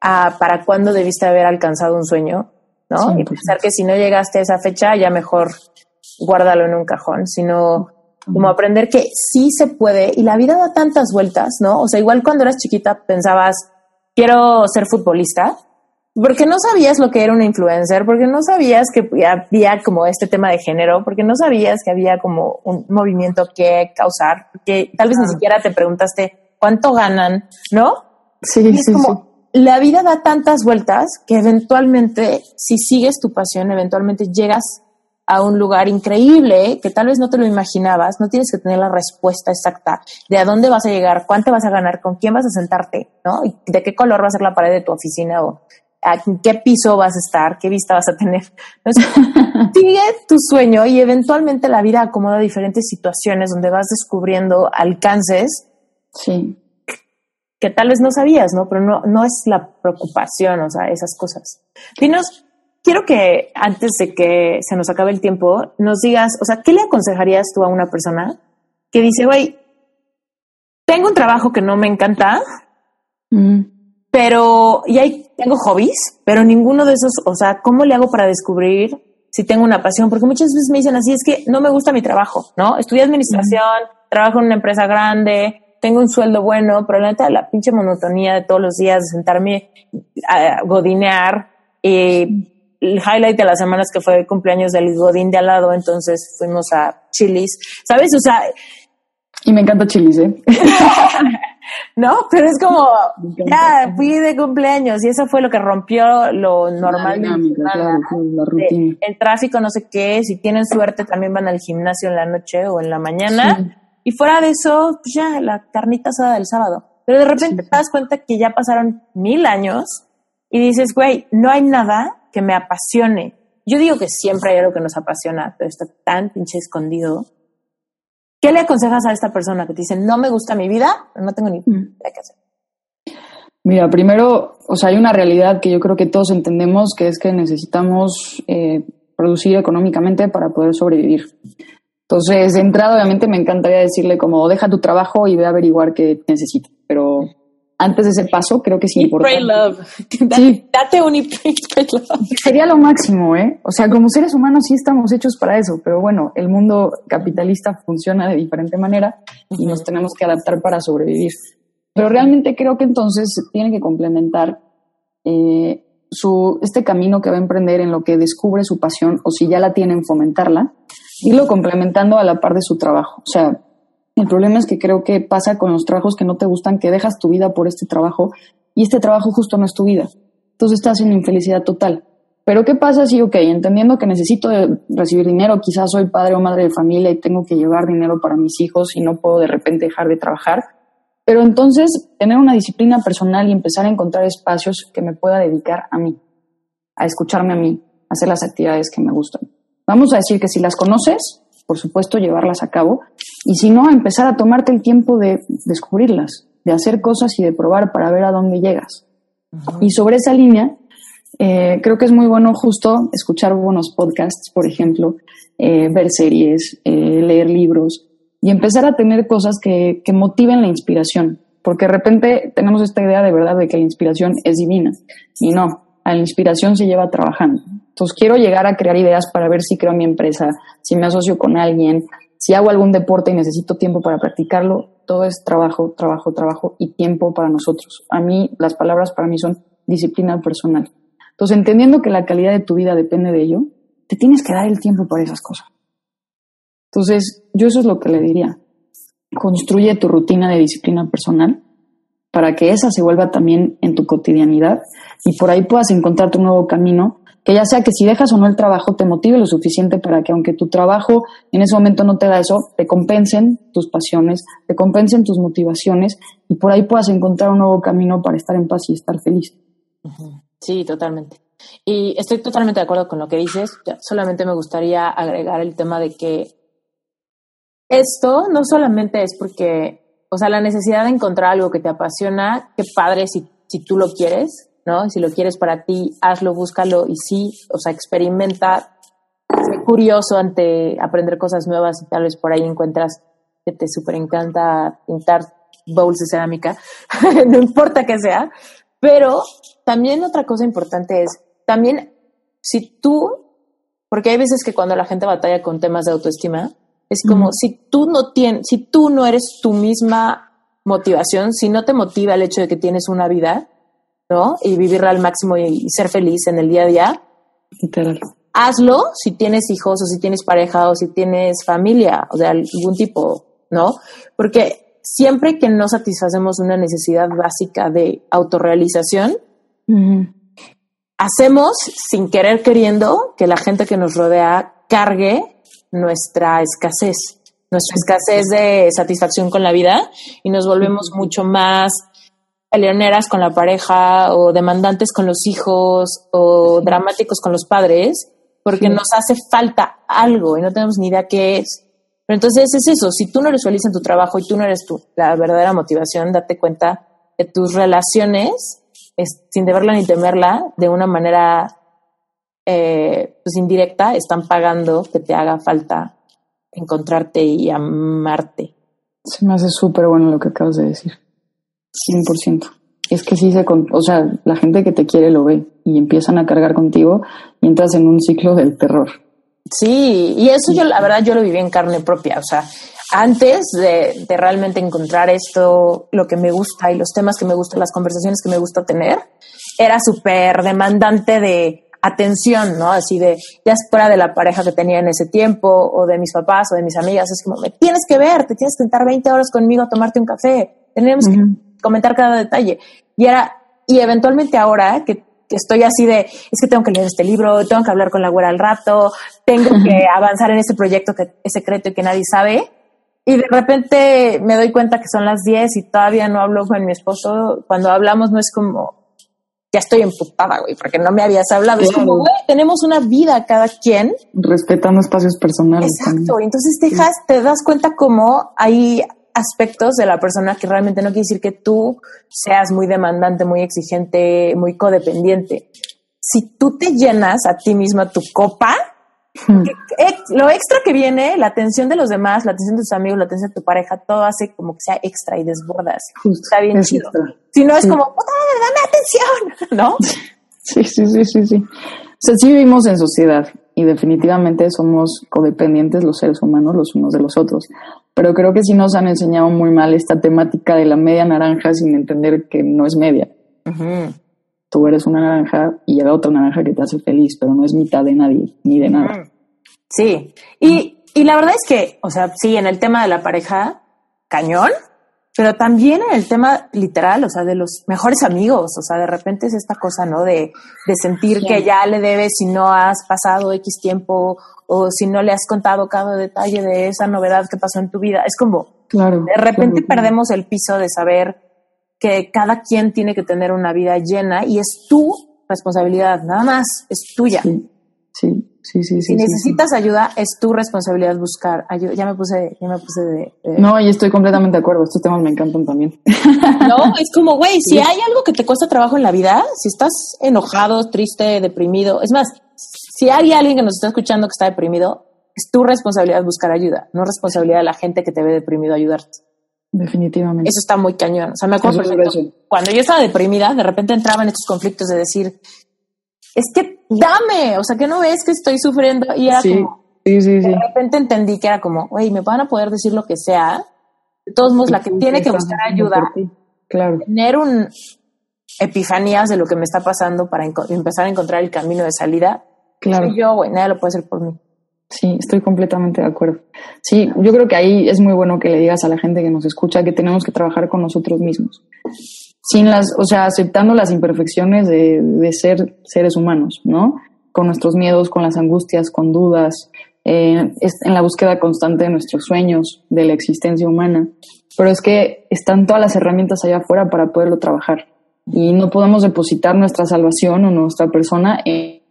Speaker 2: a para cuándo debiste haber alcanzado un sueño, ¿no? Y pensar que si no llegaste a esa fecha, ya mejor guárdalo en un cajón, sino como aprender que sí se puede y la vida da tantas vueltas, ¿no? O sea, igual cuando eras chiquita pensabas, quiero ser futbolista, porque no sabías lo que era una influencer, porque no sabías que había como este tema de género, porque no sabías que había como un movimiento que causar, que tal vez ah. ni siquiera te preguntaste cuánto ganan, ¿no?
Speaker 1: Sí,
Speaker 2: y es
Speaker 1: sí,
Speaker 2: como,
Speaker 1: sí.
Speaker 2: La vida da tantas vueltas que eventualmente, si sigues tu pasión, eventualmente llegas a un lugar increíble que tal vez no te lo imaginabas, no tienes que tener la respuesta exacta de a dónde vas a llegar, cuánto vas a ganar, con quién vas a sentarte, ¿no? Y de qué color va a ser la pared de tu oficina o en qué piso vas a estar, qué vista vas a tener. Entonces, sigue tu sueño y eventualmente la vida acomoda diferentes situaciones donde vas descubriendo alcances
Speaker 1: sí.
Speaker 2: Que tal vez no sabías, ¿no? Pero no, no es la preocupación, o sea, esas cosas. Dinos, quiero que antes de que se nos acabe el tiempo, nos digas, o sea, ¿qué le aconsejarías tú a una persona que dice, güey, tengo un trabajo que no me encanta, mm. pero y hay tengo hobbies, pero ninguno de esos, o sea, ¿cómo le hago para descubrir si tengo una pasión? Porque muchas veces me dicen así, es que no me gusta mi trabajo, ¿no? Estudié administración, trabajo en una empresa grande, tengo un sueldo bueno, pero la neta, la pinche monotonía de todos los días, de sentarme a godinear, y el highlight de las semanas que fue el cumpleaños del Godín de al lado, entonces fuimos a Chilis, ¿sabes? O sea...
Speaker 1: Y me encanta Chilis, ¿eh?
Speaker 2: no, pero es como, ya, fui de cumpleaños y eso fue lo que rompió lo normal.
Speaker 1: claro, la rutina.
Speaker 2: el tráfico, no sé qué, si tienen suerte también van al gimnasio en la noche o en la mañana. Y fuera de eso, pues ya, la carnita asada del sábado. Pero de repente te das cuenta que ya pasaron mil años y dices, güey, no hay nada que me apasione. Yo digo que siempre hay algo que nos apasiona, pero está tan pinche escondido. ¿Qué le aconsejas a esta persona que te dice, no me gusta mi vida, no tengo ni idea qué hacer?
Speaker 1: Mira, primero, o sea, hay una realidad que yo creo que todos entendemos, que es que necesitamos eh, producir económicamente para poder sobrevivir. Entonces, de entrada, obviamente, me encantaría decirle como, deja tu trabajo y ve a averiguar qué necesitas. Pero antes de ese paso, creo que es importante.
Speaker 2: love. Date un love.
Speaker 1: Sería lo máximo, ¿eh? O sea, como seres humanos sí estamos hechos para eso, pero bueno, el mundo capitalista funciona de diferente manera y nos tenemos que adaptar para sobrevivir. Pero realmente creo que entonces tiene que complementar eh, su, este camino que va a emprender en lo que descubre su pasión o si ya la tienen, fomentarla, irlo complementando a la par de su trabajo. O sea, el problema es que creo que pasa con los trabajos que no te gustan, que dejas tu vida por este trabajo y este trabajo justo no es tu vida. Entonces estás en infelicidad total. Pero ¿qué pasa si, ok, entendiendo que necesito recibir dinero, quizás soy padre o madre de familia y tengo que llevar dinero para mis hijos y no puedo de repente dejar de trabajar? Pero entonces tener una disciplina personal y empezar a encontrar espacios que me pueda dedicar a mí, a escucharme a mí, a hacer las actividades que me gustan. Vamos a decir que si las conoces, por supuesto, llevarlas a cabo. Y si no, empezar a tomarte el tiempo de descubrirlas, de hacer cosas y de probar para ver a dónde llegas. Y sobre esa línea, eh, creo que es muy bueno justo escuchar buenos podcasts, por ejemplo, eh, ver series, eh, leer libros y empezar a tener cosas que, que motiven la inspiración. Porque de repente tenemos esta idea de verdad de que la inspiración es divina. Y no, la inspiración se lleva trabajando. Entonces quiero llegar a crear ideas para ver si creo mi empresa, si me asocio con alguien, si hago algún deporte y necesito tiempo para practicarlo. Todo es trabajo, trabajo, trabajo y tiempo para nosotros. A mí, las palabras para mí son disciplina personal. Entonces, entendiendo que la calidad de tu vida depende de ello, te tienes que dar el tiempo para esas cosas. Entonces, yo eso es lo que le diría. Construye tu rutina de disciplina personal para que esa se vuelva también en tu cotidianidad y por ahí puedas encontrar tu nuevo camino que ya sea que si dejas o no el trabajo te motive lo suficiente para que aunque tu trabajo en ese momento no te da eso, te compensen tus pasiones, te compensen tus motivaciones y por ahí puedas encontrar un nuevo camino para estar en paz y estar feliz.
Speaker 2: Sí, totalmente. Y estoy totalmente de acuerdo con lo que dices. Solamente me gustaría agregar el tema de que esto no solamente es porque, o sea, la necesidad de encontrar algo que te apasiona, qué padre si, si tú lo quieres, ¿no? Si lo quieres para ti, hazlo, búscalo y sí, o sea, experimenta, sé curioso ante aprender cosas nuevas y tal vez por ahí encuentras que te súper encanta pintar bowls de cerámica, no importa que sea, pero también otra cosa importante es, también si tú, porque hay veces que cuando la gente batalla con temas de autoestima, es como si tú no tienes, si tú no eres tu misma motivación, si no te motiva el hecho de que tienes una vida, ¿no? Y vivirla al máximo y, ser feliz en el día a día. Hazlo si tienes hijos o si tienes pareja o si tienes familia, o de algún tipo, ¿no? Porque siempre que no satisfacemos una necesidad básica de autorrealización, hacemos sin querer queriendo que la gente que nos rodea cargue nuestra escasez, nuestra escasez de satisfacción con la vida y nos volvemos mucho más peleoneras con la pareja o demandantes con los hijos o dramáticos con los padres porque nos hace falta algo y no tenemos ni idea qué es. Pero entonces es eso, si tú no eres feliz en tu trabajo y tú no eres tú, la verdadera motivación, date cuenta que tus relaciones, sin deberla ni temerla, de una manera eh, pues indirecta, están pagando que te haga falta encontrarte y amarte.
Speaker 1: Se me hace súper bueno lo que acabas de decir. 100%. Es que sí se, o sea, la gente que te quiere lo ve y empiezan a cargar contigo y entras en un ciclo del terror.
Speaker 2: Sí, y eso yo, la verdad, yo lo viví en carne propia. O sea, antes de, de, realmente encontrar esto, lo que me gusta y los temas que me gustan, las conversaciones que me gusta tener, era súper demandante de atención, ¿no? Así de, ya fuera de la pareja que tenía en ese tiempo, o de mis papás, o de mis amigas, es como, me tienes que ver, te tienes que sentar 20 horas conmigo a tomarte un café, tenemos que comentar cada detalle. Y era, y eventualmente ahora que, estoy así de, es que tengo que leer este libro, tengo que hablar con la güera al rato, tengo que avanzar en ese proyecto que es secreto y que nadie sabe, y de repente me doy cuenta que son las 10 y todavía no hablo con mi esposo. Cuando hablamos no es como, ya estoy emputada, güey, porque no me habías hablado. Es como, güey, tenemos una vida cada quien.
Speaker 1: Respetando espacios personales.
Speaker 2: Exacto. Entonces dejas, te das cuenta cómo hay aspectos de la persona que realmente no quiere decir que tú seas muy demandante, muy exigente, muy codependiente. Si tú te llenas a ti misma tu copa, lo extra que viene, la atención de los demás, la atención de tus amigos, la atención de tu pareja, todo hace como que sea extra y desbordas. Está bien chido. Si no es como, puta, dame atención, ¿no?
Speaker 1: Sí, sí, sí, sí, sí. O sea, sí vivimos en sociedad y definitivamente somos codependientes los seres humanos los unos de los otros. Pero creo que sí nos han enseñado muy mal esta temática de la media naranja sin entender que no es media tú eres una naranja y llega otra naranja que te hace feliz, pero no es mitad de nadie ni de nada.
Speaker 2: Sí, y, y la verdad es que, o sea, sí, en el tema de la pareja, cañón, pero también en el tema literal, o sea, de los mejores amigos, o sea, de repente es esta cosa, ¿no? De, de sentir que ya le debes si no has pasado X tiempo o si no le has contado cada detalle de esa novedad que pasó en tu vida. Es como, claro, de repente perdemos el piso de saber que cada quien tiene que tener una vida llena y es tu responsabilidad, nada más, es tuya.
Speaker 1: Sí, sí, sí.
Speaker 2: si necesitas ayuda, es tu responsabilidad buscar ayuda. Ya me puse, ya me puse de,
Speaker 1: No, y estoy completamente de acuerdo, estos temas me encantan también.
Speaker 2: No, es como, güey, si hay algo que te cuesta trabajo en la vida, si estás enojado, triste, deprimido, es más, si hay alguien que nos está escuchando que está deprimido, es tu responsabilidad buscar ayuda, no responsabilidad de la gente que te ve deprimido ayudarte.
Speaker 1: Definitivamente.
Speaker 2: Eso está muy cañón. O sea, me acuerdo cuando yo estaba deprimida, de repente entraba en estos conflictos de decir, es que dame, o sea, que no ves que estoy sufriendo. Y era como, de repente entendí que era como, oye, me van a poder decir lo que sea. De todos modos, la que tiene que buscar ayuda,
Speaker 1: claro.
Speaker 2: tener un epifanías de lo que me está pasando para empezar a encontrar el camino de salida. Claro. Soy yo, güey, nadie lo puede hacer por mí.
Speaker 1: Sí, estoy completamente de acuerdo. Sí, yo creo que ahí es muy bueno que le digas a la gente que nos escucha que tenemos que trabajar con nosotros mismos. Sin las, o sea, aceptando las imperfecciones de, de ser seres humanos, ¿no? Con nuestros miedos, con las angustias, con dudas, eh, en la búsqueda constante de nuestros sueños, de la existencia humana. Pero es que están todas las herramientas allá afuera para poderlo trabajar. Y no podemos depositar nuestra salvación o nuestra persona en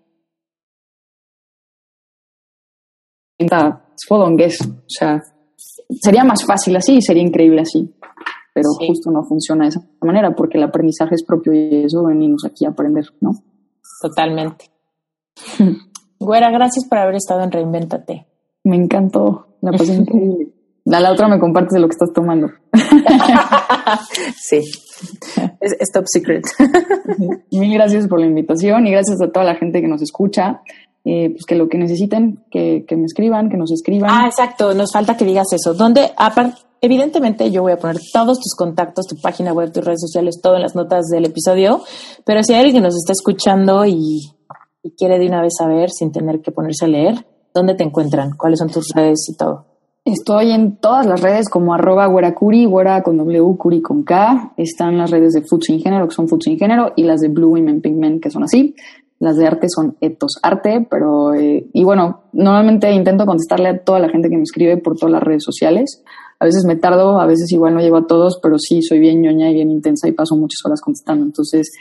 Speaker 1: fodongués. O sea, sería más fácil así, sería increíble así. Pero justo no funciona de esa manera porque el aprendizaje es propio y eso venimos aquí a aprender, ¿no?
Speaker 2: Totalmente. Güera, gracias por haber estado en Reinvéntate.
Speaker 1: Me encantó, la pasé increíble. A la otra me compartes de lo que estás tomando.
Speaker 2: sí, es, es, top secret.
Speaker 1: Mil gracias por la invitación y gracias a toda la gente que nos escucha. Eh, pues que lo que necesiten, que, me escriban, que nos escriban.
Speaker 2: Ah, exacto, nos falta que digas eso. Donde, evidentemente, yo voy a poner todos tus contactos, tu página web, tus redes sociales, todo en las notas del episodio, pero si hay alguien que nos está escuchando y, quiere de una vez saber, sin tener que ponerse a leer, ¿dónde te encuentran? ¿Cuáles son tus redes y todo?
Speaker 1: Estoy en todas las redes como arroba güeracuri, güera con W, curi con K. Están las redes de Food Sin Género, que son Food Sin Género, y las de Blue Women Pink Men, que son así. Las de arte son etos arte, pero, eh, y bueno, normalmente intento contestarle a toda la gente que me escribe por todas las redes sociales. A veces me tardo, a veces igual no llego a todos, pero sí soy bien ñoña y bien intensa y paso muchas horas contestando. Entonces,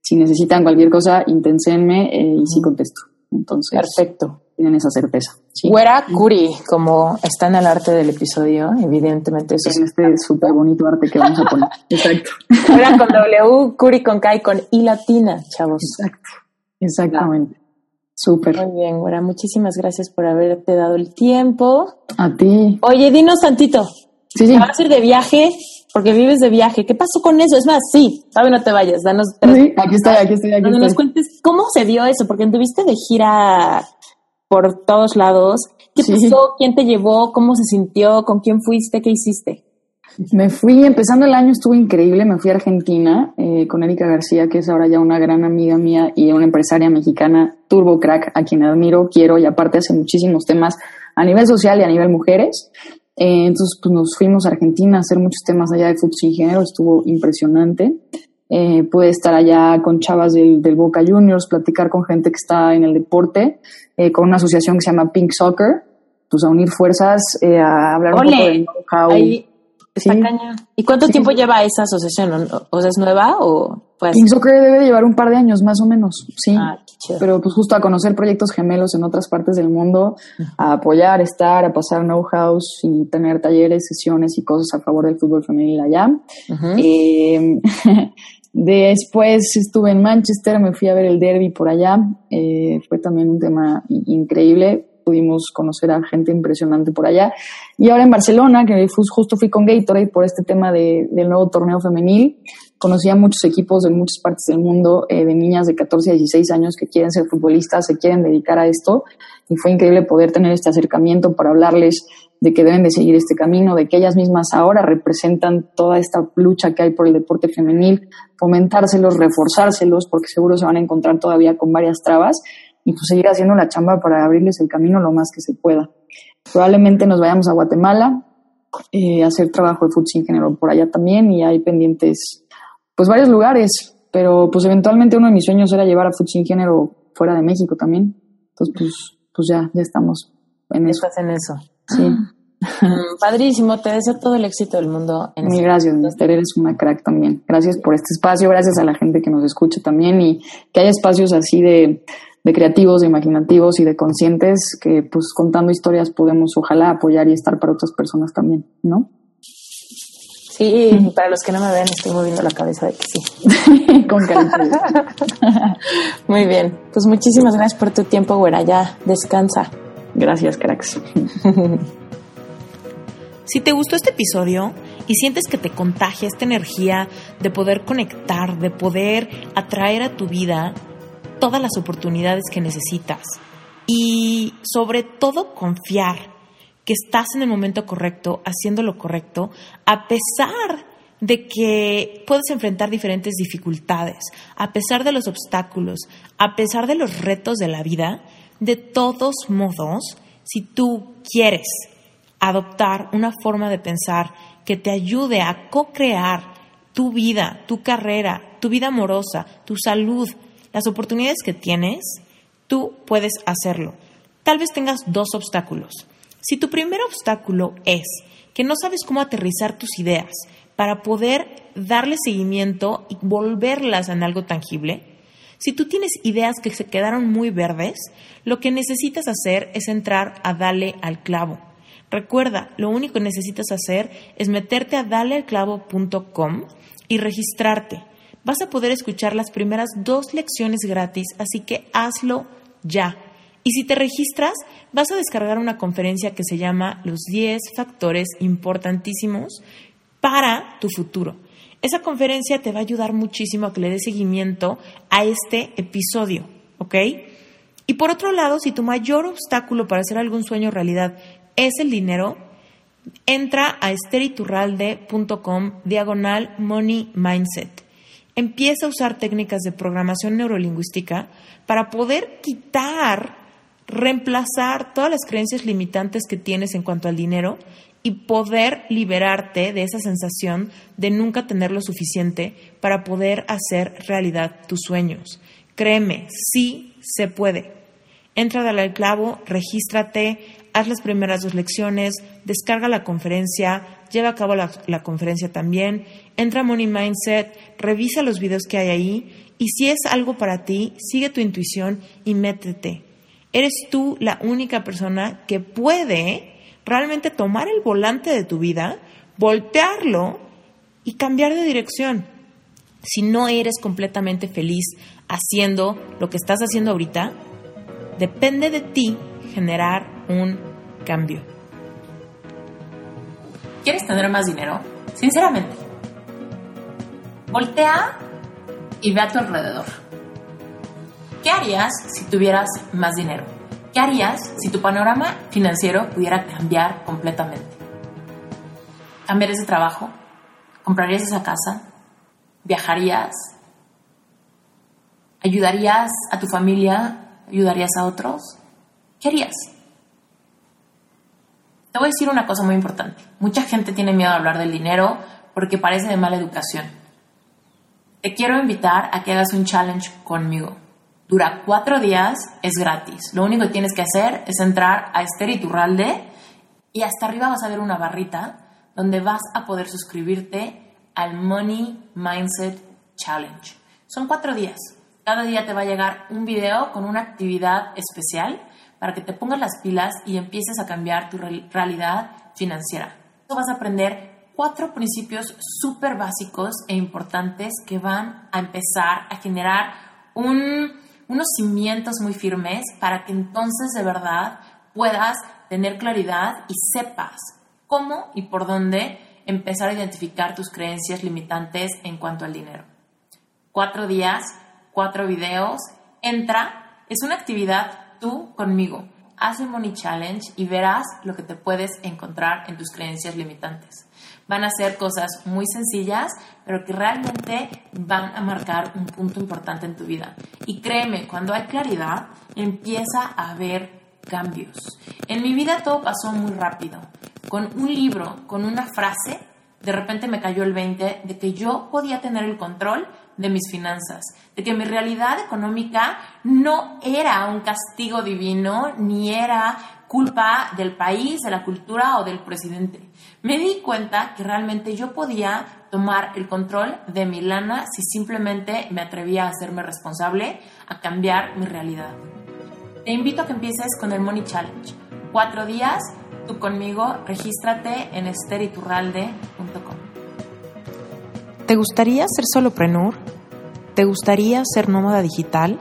Speaker 1: si necesitan cualquier cosa, inténsenme eh, y sí contesto. Entonces,
Speaker 2: perfecto.
Speaker 1: Tienen esa certeza.
Speaker 2: ¿sí? Güera Curi, como está en el arte del episodio, evidentemente eso
Speaker 1: es. este súper bonito arte que vamos a poner.
Speaker 2: Exacto. Güera con W, Curi con K y con I latina, chavos.
Speaker 1: Exacto. Exactamente. Súper.
Speaker 2: Muy bien, Güera. Muchísimas gracias por haberte dado el tiempo.
Speaker 1: A ti.
Speaker 2: Oye, dinos tantito.
Speaker 1: Sí, sí.
Speaker 2: ¿Vas a ir de viaje? Porque vives de viaje. ¿Qué pasó con eso? Es más, sí, todavía no te vayas. Danos.
Speaker 1: Sí, aquí estoy, aquí estoy, aquí
Speaker 2: estoy. nos cuentes cómo se dio eso, porque estuviste de gira por todos lados
Speaker 6: ¿Qué pasó? ¿Quién te llevó? ¿Cómo se sintió? ¿Con quién fuiste? ¿Qué hiciste?
Speaker 1: Me fui, empezando el año estuvo increíble, me fui a Argentina eh, con Erika García, que es ahora ya una gran amiga mía y una empresaria mexicana, Turbo Crack, a quien admiro, quiero y aparte hace muchísimos temas a nivel social y a nivel mujeres. Eh, entonces pues nos fuimos a Argentina a hacer muchos temas allá de fútbol y género, estuvo impresionante. Eh, pude estar allá con chavas del, Boca Juniors, platicar con gente que está en el deporte, eh, con una asociación que se llama Pink Soccer, pues a unir fuerzas, a hablar un poco de
Speaker 6: know-how. ¿Y cuánto tiempo lleva esa asociación? ¿O, sea, es nueva o
Speaker 1: pues? King Soccer debe llevar un par de años más o menos, sí. Ah, Pero pues justo a conocer proyectos gemelos en otras partes del mundo, a apoyar, estar, a pasar know-how y tener talleres, sesiones y cosas a favor del fútbol femenil allá. Em, después estuve en Manchester, me fui a ver el derby por allá. Eh, fue también un tema increíble pudimos conocer a gente impresionante por allá. Y ahora en Barcelona, que justo fui con Gatorade por este tema de, del nuevo torneo femenil, conocí a muchos equipos de muchas partes del mundo, eh, de niñas de 14 a 16 años que quieren ser futbolistas, se quieren dedicar a esto. Y fue increíble poder tener este acercamiento para hablarles de que deben de seguir este camino, de que ellas mismas ahora representan toda esta lucha que hay por el deporte femenil, fomentárselos, reforzárselos, porque seguro se van a encontrar todavía con varias trabas y pues seguir haciendo la chamba para abrirles el camino lo más que se pueda. Probablemente nos vayamos a Guatemala eh, a hacer trabajo de sin género por allá también y hay pendientes pues varios lugares, pero pues eventualmente uno de mis sueños era llevar a sin género fuera de México también. Entonces pues, pues ya, ya estamos
Speaker 6: en eso. Estás en eso.
Speaker 1: Sí.
Speaker 6: Padrísimo, te deseo todo el éxito del mundo.
Speaker 1: En Mil gracias, Mister, eres una crack también. Gracias por este espacio, gracias a la gente que nos escucha también y que haya espacios así de, de creativos, de imaginativos y de conscientes que pues contando historias podemos ojalá apoyar y estar para otras personas también, ¿no?
Speaker 6: Sí, para los que no me ven estoy moviendo la cabeza de que sí.
Speaker 1: Con cariño.
Speaker 6: Muy bien, pues muchísimas gracias por tu tiempo, güera, ya descansa.
Speaker 1: Gracias, cracks.
Speaker 2: Si te gustó este episodio y sientes que te contagia esta energía de poder conectar, de poder atraer a tu vida todas las oportunidades que necesitas. Y sobre todo confiar que estás en el momento correcto, haciendo lo correcto, a pesar de que puedes enfrentar diferentes dificultades, a pesar de los obstáculos, a pesar de los retos de la vida, de todos modos, si tú quieres adoptar una forma de pensar que te ayude a co-crear tu vida, tu carrera, tu vida amorosa, tu salud, las oportunidades que tienes, tú puedes hacerlo. Tal vez tengas dos obstáculos. Si tu primer obstáculo es que no sabes cómo aterrizar tus ideas para poder darle seguimiento y volverlas en algo tangible, si tú tienes ideas que se quedaron muy verdes, lo que necesitas hacer es entrar a Dale al Clavo. Recuerda, lo único que necesitas hacer es meterte a dalealclavo.com y registrarte vas a poder escuchar las primeras dos lecciones gratis, así que hazlo ya. Y si te registras, vas a descargar una conferencia que se llama Los 10 factores importantísimos para tu futuro. Esa conferencia te va a ayudar muchísimo a que le des seguimiento a este episodio, ¿ok? Y por otro lado, si tu mayor obstáculo para hacer algún sueño realidad es el dinero, entra a esteriturralde.com diagonal money mindset empieza a usar técnicas de programación neurolingüística para poder quitar, reemplazar todas las creencias limitantes que tienes en cuanto al dinero y poder liberarte de esa sensación de nunca tener lo suficiente para poder hacer realidad tus sueños. Créeme, sí se puede. Entra al clavo, regístrate, haz las primeras dos lecciones, descarga la conferencia, lleva a cabo la, conferencia también, entra a Money Mindset, revisa los videos que hay ahí y si es algo para ti, sigue tu intuición y métete. Eres tú la única persona que puede realmente tomar el volante de tu vida, voltearlo y cambiar de dirección. Si no eres completamente feliz haciendo lo que estás haciendo ahorita, depende de ti generar un cambio. ¿Quieres tener más dinero? Sinceramente, voltea y ve a tu alrededor. ¿Qué harías si tuvieras más dinero? ¿Qué harías si tu panorama financiero pudiera cambiar completamente? ¿Cambiarías de trabajo? ¿Comprarías esa casa? ¿Viajarías? ¿Ayudarías a tu familia? ¿Ayudarías a otros? ¿Qué harías? Te voy a decir una cosa muy importante. Mucha gente tiene miedo a hablar del dinero porque parece de mala educación. Te quiero invitar a que hagas un challenge conmigo. Dura cuatro días, es gratis. Lo único que tienes que hacer es entrar a Esther Iturralde y hasta arriba vas a ver una barrita donde vas a poder suscribirte al Money Mindset Challenge. Son cuatro días. Cada día te va a llegar un video con una actividad especial para que te pongas las pilas y empieces a cambiar tu realidad financiera. Vas a aprender cuatro principios súper básicos e importantes que van a empezar a generar unos cimientos muy firmes para que entonces de verdad puedas tener claridad y sepas cómo y por dónde empezar a identificar tus creencias limitantes en cuanto al dinero. Cuatro días, cuatro videos, entra, es una actividad tú conmigo. Haz el Money Challenge y verás lo que te puedes encontrar en tus creencias limitantes. Van a ser cosas muy sencillas, pero que realmente van a marcar un punto importante en tu vida. Y créeme, cuando hay claridad, empieza a haber cambios. En mi vida todo pasó muy rápido. Con un libro, con una frase, de repente me cayó el 20 de que yo podía tener el control de mis finanzas, de que mi realidad económica no era un castigo divino, ni era culpa del país, de la cultura o del presidente. Me di cuenta que realmente yo podía tomar el control de mi lana si simplemente me atrevía a hacerme responsable, a cambiar mi realidad. Te invito a que empieces con el Money Challenge. Cuatro días, tú conmigo, regístrate en esteriturralde.com.
Speaker 7: ¿Te gustaría ser soloprenur? ¿Te gustaría ser nómada digital?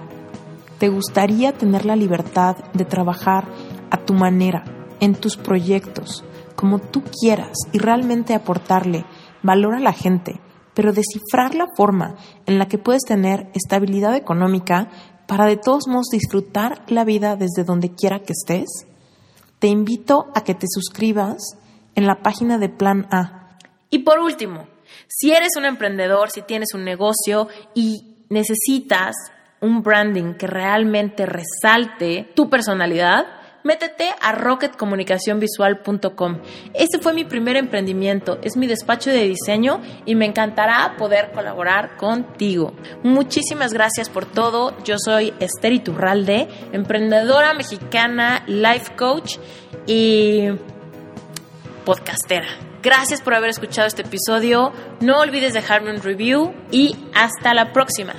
Speaker 7: ¿Te gustaría tener la libertad de trabajar a tu manera, en tus proyectos, como tú quieras y realmente aportarle valor a la gente, pero descifrar la forma en la que puedes tener estabilidad económica para de todos modos disfrutar la vida desde donde quiera que estés? Te invito a que te suscribas en la página de Plan A.
Speaker 2: Y por último, si eres un emprendedor, si tienes un negocio y necesitas un branding que realmente resalte tu personalidad, métete a rocketcomunicacionvisual.com. Ese fue mi primer emprendimiento, es mi despacho de diseño y me encantará poder colaborar contigo. Muchísimas gracias por todo. Yo soy Esther Iturralde, emprendedora mexicana, life coach y podcastera. Gracias por haber escuchado este episodio. No olvides dejarme un review y hasta la próxima.